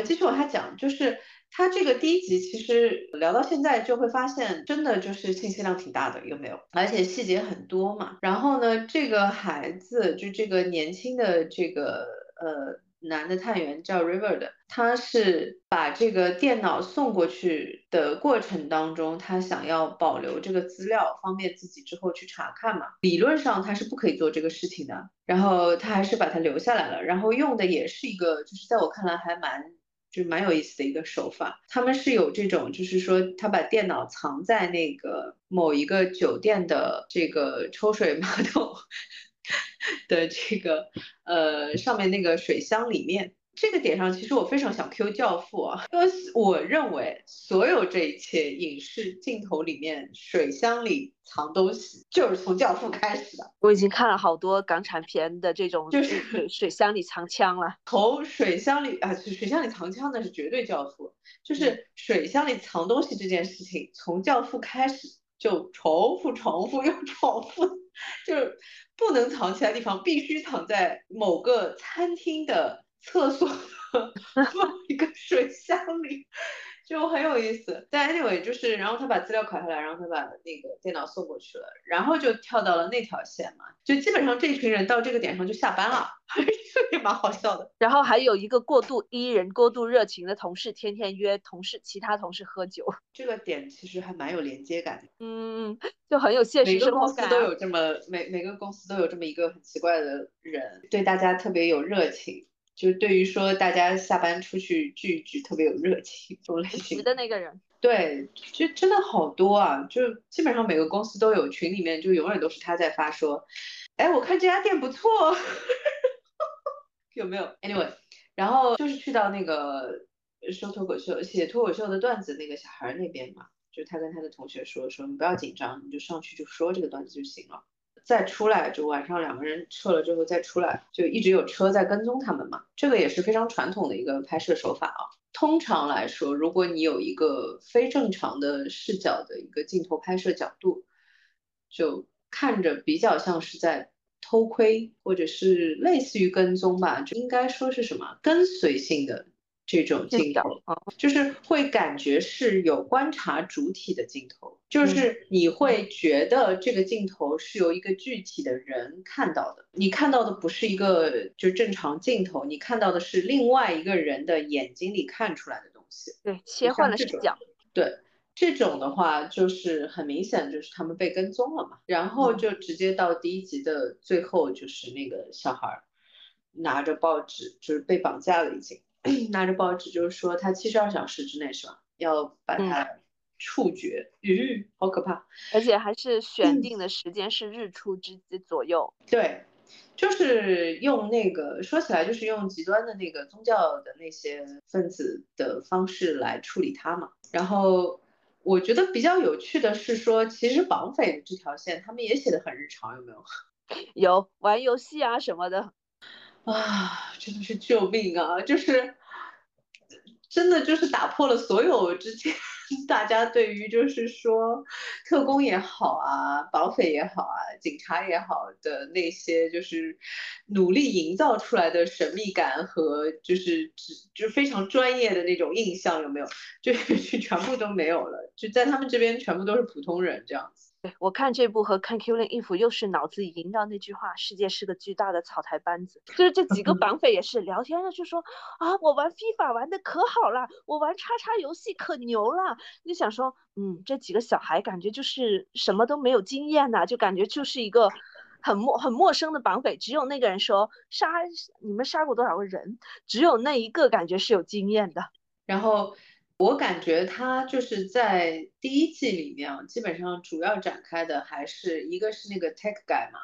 继续往下讲，就是。他这个第一集其实聊到现在就会发现，真的就是信息量挺大的，有没有？而且细节很多嘛。然后呢，这个孩子就这个年轻的这个呃男的探员叫 River 的，他是把这个电脑送过去的过程当中，他想要保留这个资料，方便自己之后去查看嘛。理论上他是不可以做这个事情的，然后他还是把它留下来了，然后用的也是一个，就是在我看来还蛮。就蛮有意思的一个手法，他们是有这种，就是说他把电脑藏在那个某一个酒店的这个抽水马桶 的这个呃上面那个水箱里面。这个点上，其实我非常想 Q 教父啊，因为我认为所有这一切影视镜头里面水箱里藏东西，就是从教父开始的。我已经看了好多港产片的这种，就是水水箱里藏枪了。从水箱里啊，水箱里藏枪那是绝对教父，就是水箱里藏东西这件事情，从教父开始就重复、重复又重复，就是不能藏其他地方，必须藏在某个餐厅的。厕所 放一个水箱里，就很有意思。但 anyway，就是，然后他把资料拷下来，然后他把那个电脑送过去了，然后就跳到了那条线嘛。就基本上这群人到这个点上就下班了，也蛮好笑的。然后还有一个过度依人、过度热情的同事，天天约同事、其他同事喝酒。这个点其实还蛮有连接感的。嗯，就很有现实生活感。每个公司都有这么每每个公司都有这么一个很奇怪的人，对大家特别有热情。就对于说大家下班出去聚一聚特别有热情这种类型的那个人，对，就真的好多啊，就基本上每个公司都有群里面就永远都是他在发说，哎，我看这家店不错，有没有？Anyway，然后就是去到那个说脱口秀、写脱口秀的段子那个小孩那边嘛，就他跟他的同学说说你不要紧张，你就上去就说这个段子就行了。再出来，就晚上两个人撤了之后再出来，就一直有车在跟踪他们嘛。这个也是非常传统的一个拍摄手法啊。通常来说，如果你有一个非正常的视角的一个镜头拍摄角度，就看着比较像是在偷窥，或者是类似于跟踪吧，就应该说是什么跟随性的这种镜头，就是会感觉是有观察主体的镜头，就是你会觉得这个镜头是由一个具体的人看到的，你看到的不是一个就正常镜头，你看到的是另外一个人的眼睛里看出来的东西。对，切换了视角。对，这种的话就是很明显，就是他们被跟踪了嘛，然后就直接到第一集的最后，就是那个小孩拿着报纸，就是被绑架了已经。拿着报纸，就是说他七十二小时之内是吧？要把它处决。嗯，好可怕！而且还是选定的时间是日出之左右。对，就是用那个说起来就是用极端的那个宗教的那些分子的方式来处理他嘛。然后我觉得比较有趣的是说，其实绑匪的这条线他们也写的很日常，有没有？有玩游戏啊什么的。啊，真的是救命啊！就是，真的就是打破了所有之前 大家对于就是说特工也好啊，绑匪也好啊，警察也好的那些就是努力营造出来的神秘感和就是只就非常专业的那种印象有没有？就就全部都没有了，就在他们这边全部都是普通人这样子。对我看这部和看《Killing Eve》又是脑子里萦绕那句话：“世界是个巨大的草台班子。”就是这几个 绑匪也是聊天了，就说啊，我玩 FIFA 玩的可好了，我玩叉叉游戏可牛了。就想说，嗯，这几个小孩感觉就是什么都没有经验呐，就感觉就是一个很陌很陌生的绑匪。只有那个人说杀你们杀过多少个人，只有那一个感觉是有经验的。然后。我感觉他就是在第一季里面啊，基本上主要展开的还是一个是那个 tech guy 嘛，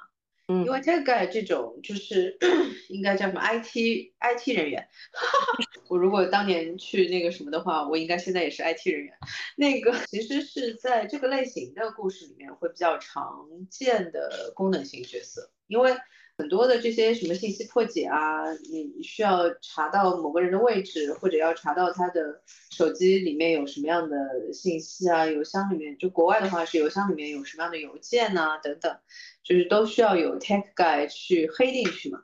嗯，因为 tech guy 这种就是 应该叫什么 IT IT 人员，我如果当年去那个什么的话，我应该现在也是 IT 人员。那个其实是在这个类型的故事里面会比较常见的功能性角色，因为。很多的这些什么信息破解啊，你需要查到某个人的位置，或者要查到他的手机里面有什么样的信息啊，邮箱里面就国外的话是邮箱里面有什么样的邮件呐等等，就是都需要有 tech guy 去黑进去嘛。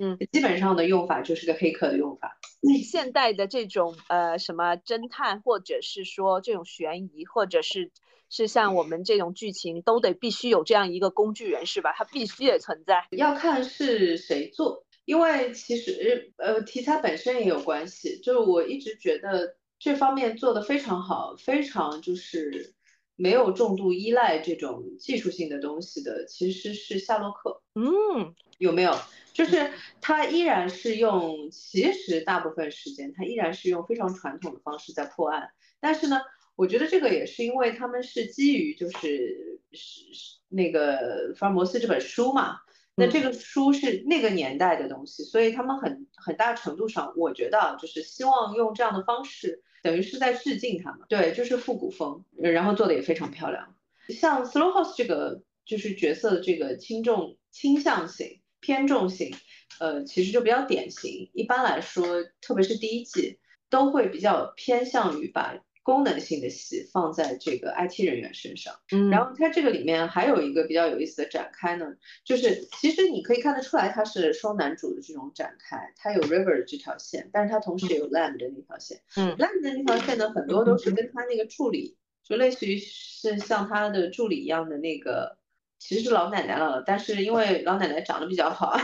嗯，基本上的用法就是个黑客的用法。现代的这种呃什么侦探，或者是说这种悬疑，或者是。是像我们这种剧情都得必须有这样一个工具人是吧？它必须得存在。要看是谁做，因为其实呃题材本身也有关系。就是我一直觉得这方面做的非常好，非常就是没有重度依赖这种技术性的东西的，其实是夏洛克。嗯，有没有？就是他依然是用，其实大部分时间他依然是用非常传统的方式在破案，但是呢。我觉得这个也是因为他们是基于就是是是那个福尔摩斯这本书嘛，那这个书是那个年代的东西，所以他们很很大程度上，我觉得就是希望用这样的方式，等于是在致敬他们，对，就是复古风，然后做的也非常漂亮。像 Slow House 这个就是角色的这个轻重倾向性偏重性，呃，其实就比较典型。一般来说，特别是第一季，都会比较偏向于把。功能性的戏放在这个 IT 人员身上，嗯，然后它这个里面还有一个比较有意思的展开呢，就是其实你可以看得出来它是双男主的这种展开，它有 River 这条线，但是它同时也有 Lamb 的那条线，嗯，Lamb 的那条线呢，很多都是跟他那个助理，就类似于是像他的助理一样的那个，其实是老奶奶了，但是因为老奶奶长得比较好，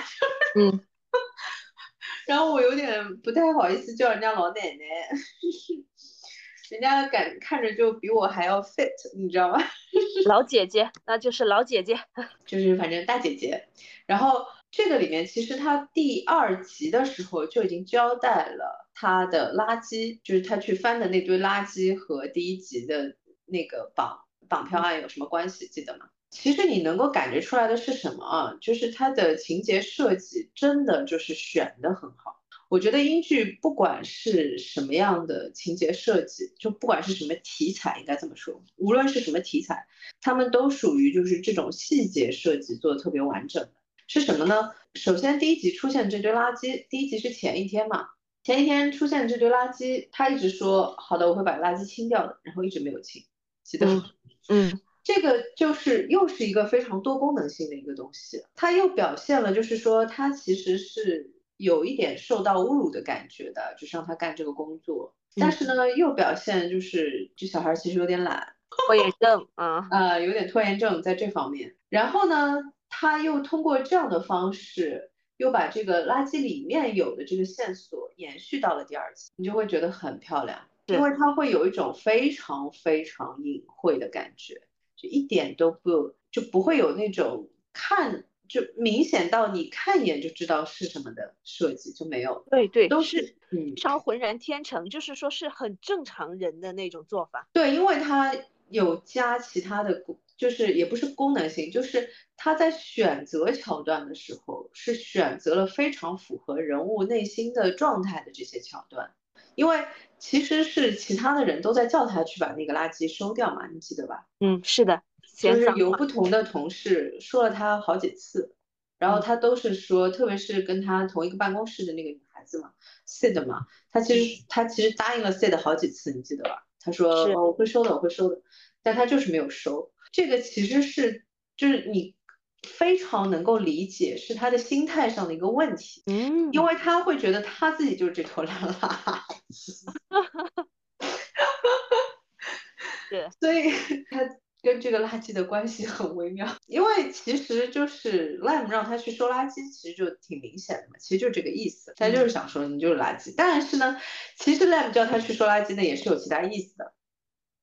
嗯，然后我有点不太好意思叫人家老奶奶。人家感看着就比我还要 fit，你知道吗？老姐姐，那就是老姐姐，就是反正大姐姐。然后这个里面其实他第二集的时候就已经交代了他的垃圾，就是他去翻的那堆垃圾和第一集的那个绑绑票案有什么关系，记得吗？其实你能够感觉出来的是什么啊？就是他的情节设计真的就是选的很好。我觉得英剧不管是什么样的情节设计，就不管是什么题材，应该这么说，无论是什么题材，他们都属于就是这种细节设计做的特别完整的。是什么呢？首先第一集出现这堆垃圾，第一集是前一天嘛，前一天出现这堆垃圾，他一直说好的，我会把垃圾清掉的，然后一直没有清，记得吗？嗯，这个就是又是一个非常多功能性的一个东西，它又表现了就是说它其实是。有一点受到侮辱的感觉的，就是让他干这个工作。但是呢，又表现就是这小孩其实有点懒，拖延症啊，呃，有点拖延症在这方面。然后呢，他又通过这样的方式，又把这个垃圾里面有的这个线索延续到了第二集，你就会觉得很漂亮，因为它会有一种非常非常隐晦的感觉，就一点都不就不会有那种看。就明显到你看一眼就知道是什么的设计就没有，对对，都是非常浑然天成，就是说是很正常人的那种做法。对，因为它有加其他的功，就是也不是功能性，就是他在选择桥段的时候是选择了非常符合人物内心的状态的这些桥段，因为其实是其他的人都在叫他去把那个垃圾收掉嘛，你记得吧？嗯，是的。就是有不同的同事说了他好几次，然后他都是说，特别是跟他同一个办公室的那个女孩子嘛，Sid 嘛，他其实他其实答应了 Sid 好几次，你记得吧？他说哦我会收的，我会收的，但他就是没有收。这个其实是就是你非常能够理解，是他的心态上的一个问题，嗯，因为他会觉得他自己就是这坨烂垃圾，对，所以他。跟这个垃圾的关系很微妙，因为其实就是 Lime 让他去收垃圾，其实就挺明显的嘛，其实就这个意思，他就是想说你就是垃圾。但是呢，其实 Lime 叫他去收垃圾呢，也是有其他意思的，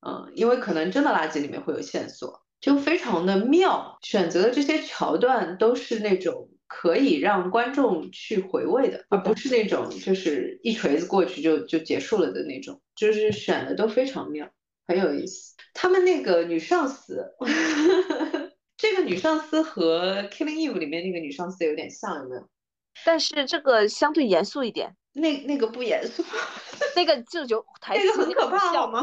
嗯，因为可能真的垃圾里面会有线索，就非常的妙。选择的这些桥段都是那种可以让观众去回味的，而不是那种就是一锤子过去就就结束了的那种，就是选的都非常妙。很有意思，他们那个女上司，这个女上司和《Killing Eve》里面那个女上司有点像，有没有？但是这个相对严肃一点，那那个不严肃，那个就有 台词很可怕好吗？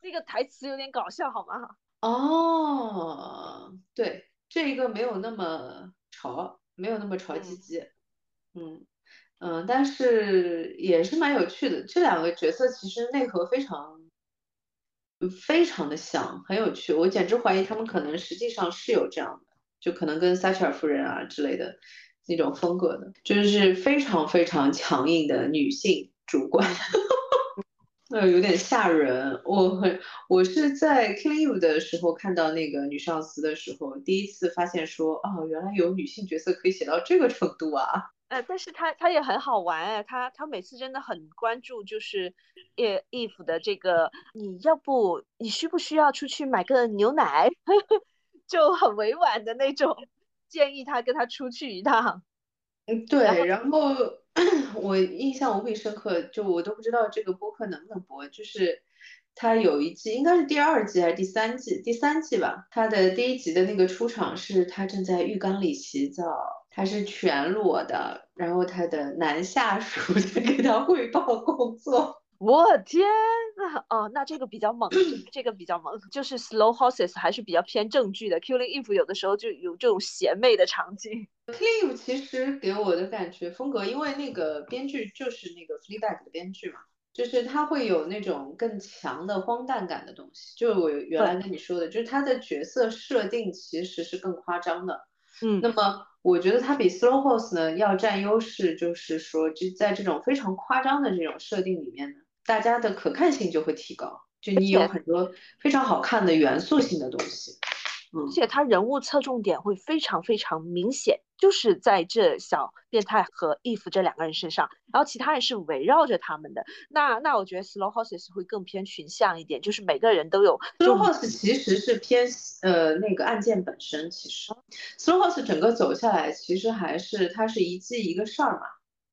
那个台词有点搞笑好吗？哦，对，这一个没有那么潮，没有那么潮唧唧，嗯嗯，但是也是蛮有趣的。这两个角色其实内核非常。非常的像，很有趣。我简直怀疑他们可能实际上是有这样的，就可能跟撒切尔夫人啊之类的那种风格的，就是非常非常强硬的女性主管，呃，有点吓人。我很，我是在 Killing You 的时候看到那个女上司的时候，第一次发现说，哦，原来有女性角色可以写到这个程度啊。呃，但是他他也很好玩哎，他他每次真的很关注，就是叶 if 的这个，你要不你需不需要出去买个牛奶，就很委婉的那种建议他跟他出去一趟。嗯，对，然后我印象无比深刻，就我都不知道这个播客能不能播，就是他有一季应该是第二季还是第三季，第三季吧，他的第一集的那个出场是他正在浴缸里洗澡。他是全裸的，然后他的男下属 在给他汇报工作。我天呐，哦，那这个比较猛，这个比较猛，就是 Slow Horses 还是比较偏正剧的。Killing Eve 有的时候就有这种邪魅的场景。Killing Eve 其实给我的感觉风格，因为那个编剧就是那个 Fleabag 的编剧嘛，就是他会有那种更强的荒诞感的东西。就我原来跟你说的，就是他的角色设定其实是更夸张的。嗯，那么我觉得它比 Slow Horse 呢要占优势，就是说，就在这种非常夸张的这种设定里面呢，大家的可看性就会提高，就你有很多非常好看的元素性的东西。而且他人物侧重点会非常非常明显，就是在这小变态和 if 这两个人身上，然后其他人是围绕着他们的。那那我觉得 Slow Horses 会更偏群像一点，就是每个人都有。Slow Horses 其实是偏呃那个案件本身，其实 Slow Horses 整个走下来，其实还是它是一季一个事儿嘛。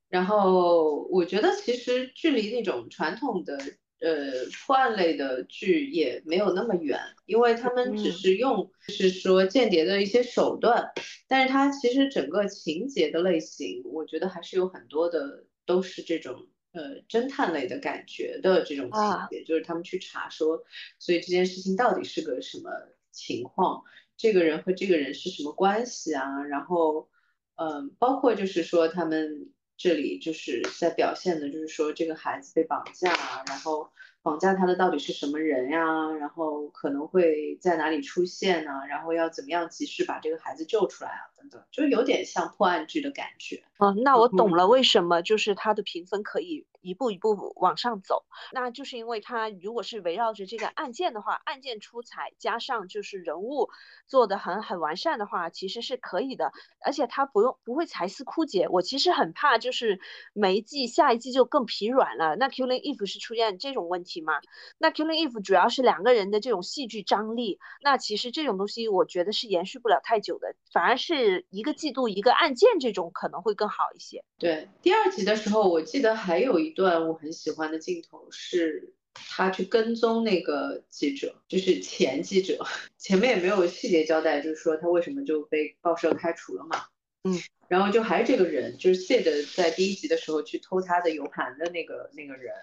然后我觉得其实距离那种传统的。呃，破案类的剧也没有那么远，因为他们只是用，就是说间谍的一些手段，但是它其实整个情节的类型，我觉得还是有很多的都是这种呃侦探类的感觉的这种情节，就是他们去查说，所以这件事情到底是个什么情况，这个人和这个人是什么关系啊？然后，嗯，包括就是说他们这里就是在表现的，就是说这个孩子被绑架，然后绑架他的到底是什么人呀？然后可能会在哪里出现呢？然后要怎么样及时把这个孩子救出来啊？等等，就有点像破案剧的感觉。哦，那我懂了，为什么就是它的评分可以一步一步往上走？那就是因为它如果是围绕着这个案件的话，案件出彩，加上就是人物做的很很完善的话，其实是可以的。而且它不用不会才思枯竭。我其实很怕就是每一季下一季就更疲软了。那 Killing Eve 是出现这种问题吗？那 Killing Eve 主要是两个人的这种戏剧张力。那其实这种东西我觉得是延续不了太久的，反而是一个季度一个案件这种可能会。更好一些。对，第二集的时候，我记得还有一段我很喜欢的镜头，是他去跟踪那个记者，就是前记者。前面也没有细节交代，就是说他为什么就被报社开除了嘛。嗯。然后就还是这个人，就是 Sid 在第一集的时候去偷他的 U 盘的那个那个人。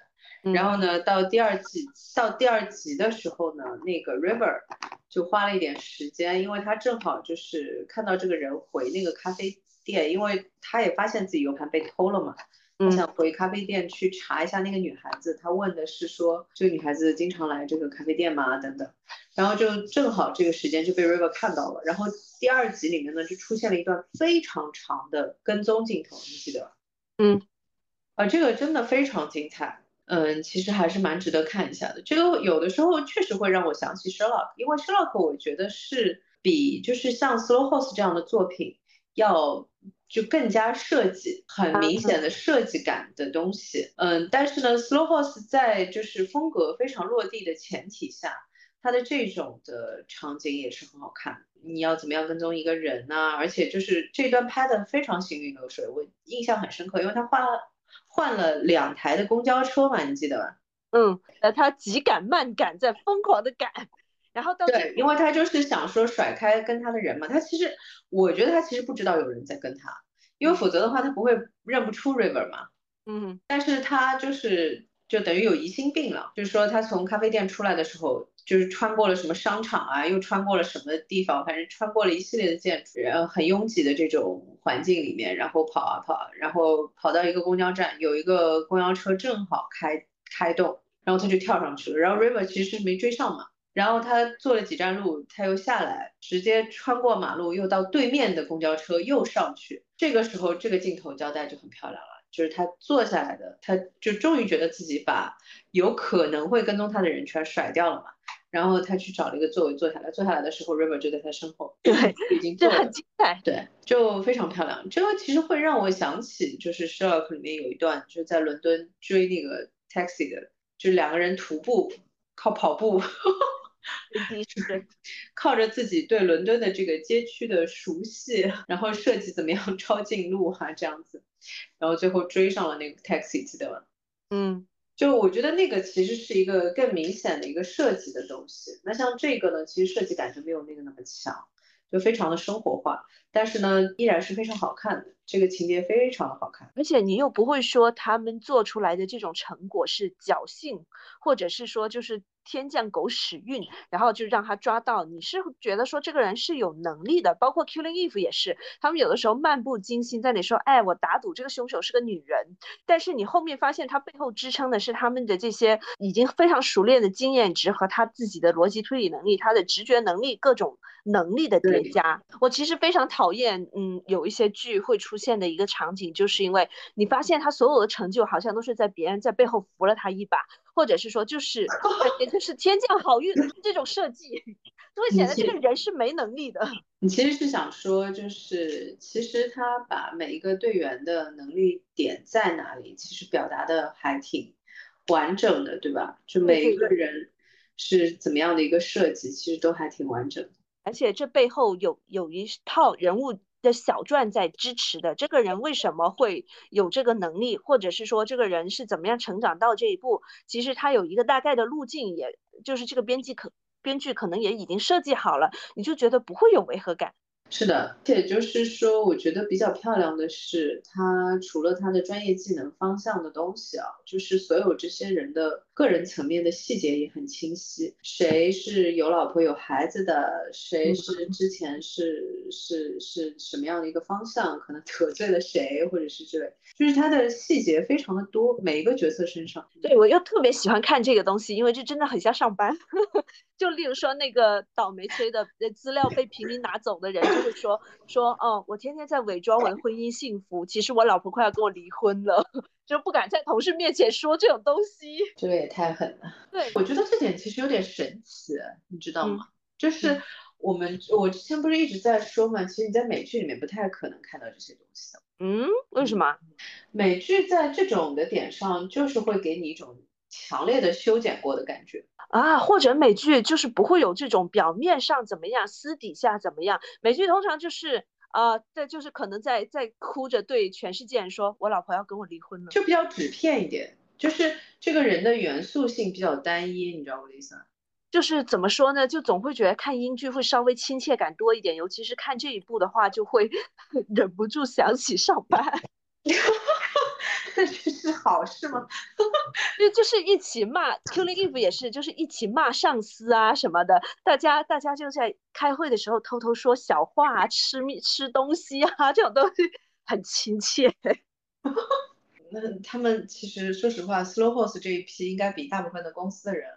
然后呢，到第二季到第二集的时候呢，那个 River 就花了一点时间，因为他正好就是看到这个人回那个咖啡。店，因为他也发现自己 U 盘被偷了嘛，他想回咖啡店去查一下那个女孩子。她问的是说，这个女孩子经常来这个咖啡店吗？等等。然后就正好这个时间就被 River 看到了。然后第二集里面呢，就出现了一段非常长的跟踪镜头，你记得？嗯，啊，这个真的非常精彩。嗯，其实还是蛮值得看一下的。这个有的时候确实会让我想起 Sherlock，因为 Sherlock 我觉得是比就是像 Slow Horse 这样的作品。要就更加设计很明显的设计感的东西，嗯，但是呢，Slow Horse 在就是风格非常落地的前提下，它的这种的场景也是很好看。你要怎么样跟踪一个人呢？而且就是这段拍的非常行云流水，我印象很深刻，因为他换了换了两台的公交车嘛，你记得吧？嗯，呃，他急赶慢赶在疯狂的赶。然后到对，因为他就是想说甩开跟他的人嘛，他其实我觉得他其实不知道有人在跟他，因为否则的话他不会认不出 River 嘛。嗯，但是他就是就等于有疑心病了，就是说他从咖啡店出来的时候，就是穿过了什么商场啊，又穿过了什么地方，反正穿过了一系列的建筑，然后很拥挤的这种环境里面，然后跑啊跑，然后跑到一个公交站，有一个公交车正好开开动，然后他就跳上去了，然后 River 其实是没追上嘛。然后他坐了几站路，他又下来，直接穿过马路，又到对面的公交车又上去。这个时候，这个镜头交代就很漂亮了，就是他坐下来的，他就终于觉得自己把有可能会跟踪他的人全甩掉了嘛。然后他去找了一个座位坐下来，坐下来的时候，River 就在他身后，对，已经这很精彩，对，就非常漂亮。这个其实会让我想起，就是 Sherlock 里面有一段，就是在伦敦追那个 taxi 的，就是两个人徒步靠跑步。是靠着自己对伦敦的这个街区的熟悉，然后设计怎么样抄近路哈这样子，然后最后追上了那个 taxi，记得吗？嗯，就我觉得那个其实是一个更明显的一个设计的东西。那像这个呢，其实设计感就没有那个那么强，就非常的生活化，但是呢依然是非常好看的，这个情节非常的好看，而且你又不会说他们做出来的这种成果是侥幸，或者是说就是。天降狗屎运，然后就让他抓到。你是觉得说这个人是有能力的，包括 Killing Eve 也是，他们有的时候漫不经心在那说，哎，我打赌这个凶手是个女人，但是你后面发现他背后支撑的是他们的这些已经非常熟练的经验值和他自己的逻辑推理能力，他的直觉能力各种能力的叠加。我其实非常讨厌，嗯，有一些剧会出现的一个场景，就是因为你发现他所有的成就好像都是在别人在背后扶了他一把。或者是说，就是也 就是天降好运这种设计，就会显得这个人是没能力的。你其实是想说，就是其实他把每一个队员的能力点在哪里，其实表达的还挺完整的，对吧？就每一个人是怎么样的一个设计，其实都还挺完整。而且这背后有有一套人物。的小传在支持的这个人为什么会有这个能力，或者是说这个人是怎么样成长到这一步？其实他有一个大概的路径，也就是这个编辑可编剧可能也已经设计好了，你就觉得不会有违和感。是的，而且就是说，我觉得比较漂亮的是，他除了他的专业技能方向的东西啊，就是所有这些人的个人层面的细节也很清晰。谁是有老婆有孩子的，谁是之前是是是什么样的一个方向，可能得罪了谁，或者是之类，就是他的细节非常的多，每一个角色身上。对我又特别喜欢看这个东西，因为这真的很像上班。就例如说那个倒霉催的资料被平民拿走的人。会说说哦，我天天在伪装我的婚姻幸福，其实我老婆快要跟我离婚了，就不敢在同事面前说这种东西。这个也太狠了。对，我觉得这点其实有点神奇，你知道吗？就是我们我之前不是一直在说嘛，其实你在美剧里面不太可能看到这些东西的。嗯，为什么？美剧在这种的点上，就是会给你一种。强烈的修剪过的感觉啊，或者美剧就是不会有这种表面上怎么样，私底下怎么样。美剧通常就是啊，在就是可能在在哭着对全世界人说，我老婆要跟我离婚了，就比较纸片一点，就是这个人的元素性比较单一，你知道我的意思吗？就是怎么说呢，就总会觉得看英剧会稍微亲切感多一点，尤其是看这一部的话，就会 忍不住想起上班。这是好事吗？就就是一起骂，Killing Eve 也是，就是一起骂上司啊什么的。大家大家就在开会的时候偷偷说小话，吃蜜吃东西啊，这种东西很亲切。那他们其实说实话，Slow Horse 这一批应该比大部分的公司的人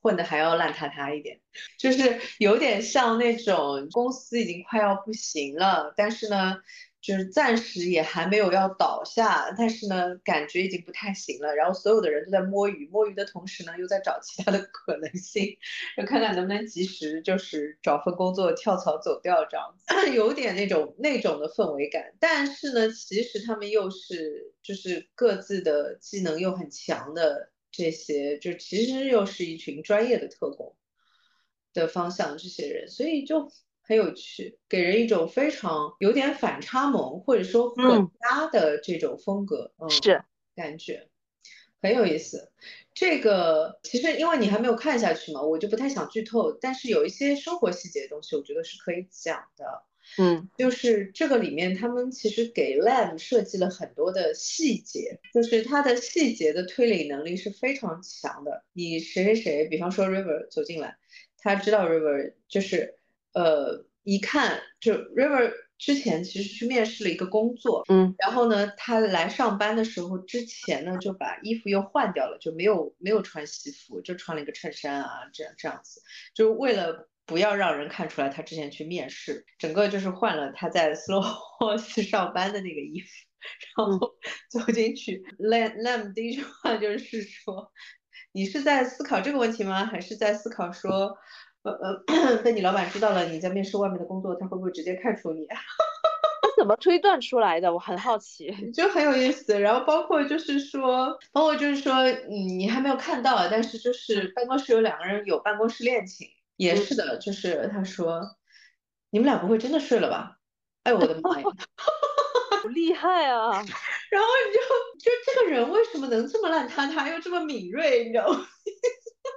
混的还要烂塌塌一点，就是有点像那种公司已经快要不行了，但是呢。就是暂时也还没有要倒下，但是呢，感觉已经不太行了。然后所有的人都在摸鱼，摸鱼的同时呢，又在找其他的可能性，就看看能不能及时就是找份工作跳槽走掉这样子，有点那种那种的氛围感。但是呢，其实他们又是就是各自的技能又很强的这些，就其实又是一群专业的特工的方向这些人，所以就。很有趣，给人一种非常有点反差萌或者说混搭的这种风格，嗯，是感觉很有意思。这个其实因为你还没有看下去嘛，我就不太想剧透。但是有一些生活细节的东西，我觉得是可以讲的。嗯，就是这个里面他们其实给 Lam 设计了很多的细节，就是他的细节的推理能力是非常强的。你谁谁谁，比方说 River 走进来，他知道 River 就是。呃，一看就 River 之前其实去面试了一个工作，嗯，然后呢，他来上班的时候之前呢就把衣服又换掉了，就没有没有穿西服，就穿了一个衬衫啊，这样这样子，就为了不要让人看出来他之前去面试，整个就是换了他在 Slow Horse 上班的那个衣服，然后走进去，Lam Lam 第一句话就是说，你是在思考这个问题吗？还是在思考说？呃呃，被你老板知道了你在面试外面的工作，他会不会直接开除你？他怎么推断出来的？我很好奇，就很有意思。然后包括就是说，包括就是说，嗯，你还没有看到，但是就是办公室有两个人有办公室恋情，也是的，就是他说，你们俩不会真的睡了吧？哎，我的妈呀，好厉害啊！然后你就就这个人为什么能这么烂塌塌，又这么敏锐，你知道吗？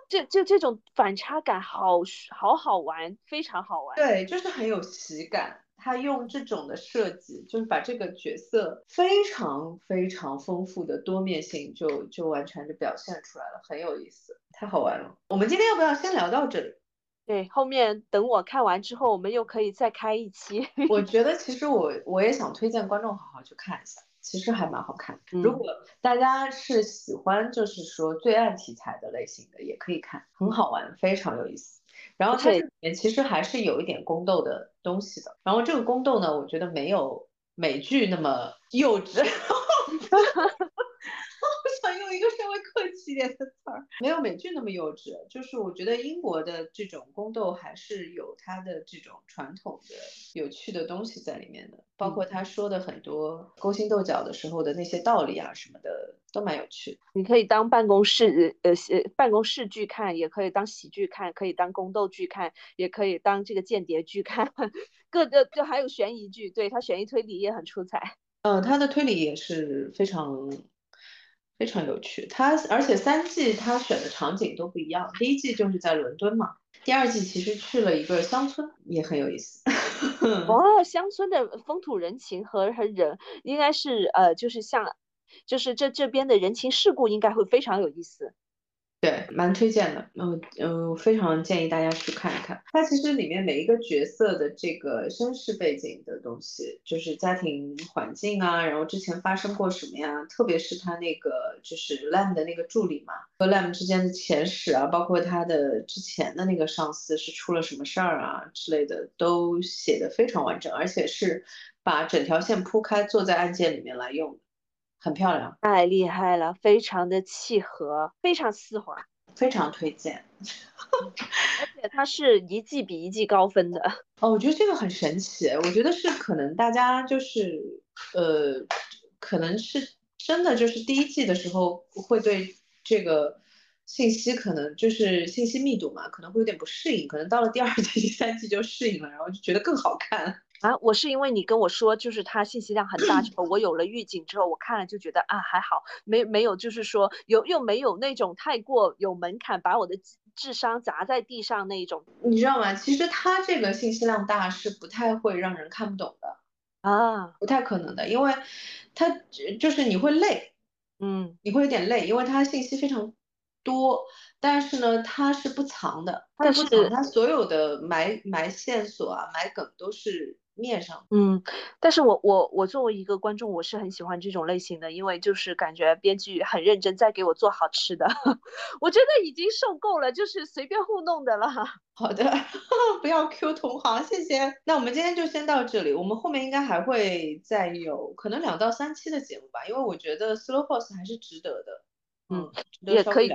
这这这种反差感好好好玩，非常好玩。对，就是很有喜感。他用这种的设计，就是把这个角色非常非常丰富的多面性，就就完全就表现出来了，很有意思，太好玩了。我们今天要不要先聊到这里？对，后面等我看完之后，我们又可以再开一期。我觉得其实我我也想推荐观众好好去看一下。其实还蛮好看，如果大家是喜欢就是说罪案题材的类型的，也可以看，很好玩，非常有意思。然后它里面其实还是有一点宫斗的东西的。然后这个宫斗呢，我觉得没有美剧那么幼稚。用一个稍微客气一点的词儿，没有美剧那么幼稚。就是我觉得英国的这种宫斗还是有它的这种传统的有趣的东西在里面的，包括他说的很多勾心斗角的时候的那些道理啊什么的，都蛮有趣。你可以当办公室呃办公室剧看，也可以当喜剧看，可以当宫斗剧看，也可以当这个间谍剧看，各个就还有悬疑剧，对他悬疑推理也很出彩。嗯，他的推理也是非常。非常有趣。它而且三季它选的场景都不一样，第一季就是在伦敦嘛，第二季其实去了一个乡村，也很有意思。哦，乡村的风土人情和和人，应该是呃，就是像，就是这这边的人情世故，应该会非常有意思。对，蛮推荐的，嗯嗯，非常建议大家去看一看。它其实里面每一个角色的这个身世背景的东西，就是家庭环境啊，然后之前发生过什么呀，特别是他那个就是 Lam 的那个助理嘛，和 Lam 之间的前史啊，包括他的之前的那个上司是出了什么事儿啊之类的，都写的非常完整，而且是把整条线铺开，坐在案件里面来用的。很漂亮，太厉害了，非常的契合，非常丝滑，非常推荐。而且它是一季比一季高分的。哦，我觉得这个很神奇，我觉得是可能大家就是呃，可能是真的就是第一季的时候会对这个信息可能就是信息密度嘛，可能会有点不适应，可能到了第二季、第三季就适应了，然后就觉得更好看。啊，我是因为你跟我说，就是它信息量很大之 后，我有了预警之后，我看了就觉得啊还好，没没有就是说有又没有那种太过有门槛，把我的智商砸在地上那一种。你知道吗？其实它这个信息量大是不太会让人看不懂的啊，不太可能的，因为它就是你会累，嗯，你会有点累，因为它信息非常多，但是呢，它是不藏的，它不藏，它所有的埋埋线索啊，埋梗都是。面上，嗯，但是我我我作为一个观众，我是很喜欢这种类型的，因为就是感觉编剧很认真在给我做好吃的，我真的已经受够了，就是随便糊弄的了。好的，不要 Q 同行，谢谢。那我们今天就先到这里，我们后面应该还会再有可能两到三期的节目吧，因为我觉得 Slow Horse 还是值得的。嗯，也可以，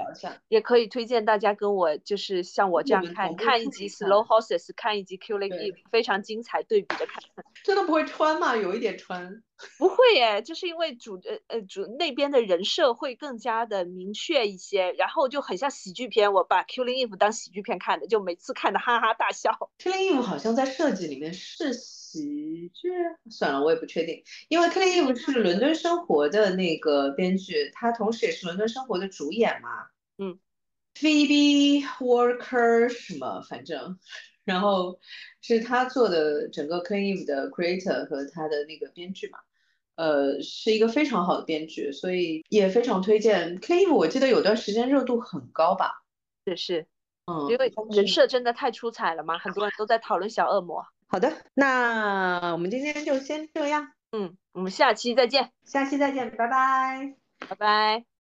也可以推荐大家跟我就是像我这样看看一集 Slow Horses，看一集 Killing Eve，非常精彩对比的看。真的不会穿吗？有一点穿。不会耶，就是因为主呃呃主那边的人设会更加的明确一些，然后就很像喜剧片。我把 Killing Eve 当喜剧片看的，就每次看的哈哈大笑。Killing Eve 好像在设计里面是。喜剧算了，我也不确定，因为 Eve 是伦敦生活的那个编剧，他同时也是伦敦生活的主演嘛。嗯，Phoebe Walker 什么，反正，然后是他做的整个 Eve 的 creator 和他的那个编剧嘛，呃，是一个非常好的编剧，所以也非常推荐 Eve。我记得有段时间热度很高吧？是是，嗯，因为人设真的太出彩了嘛，很多人都在讨论小恶魔。好的，那我们今天就先这样。嗯，我们下期再见。下期再见，拜拜，拜拜。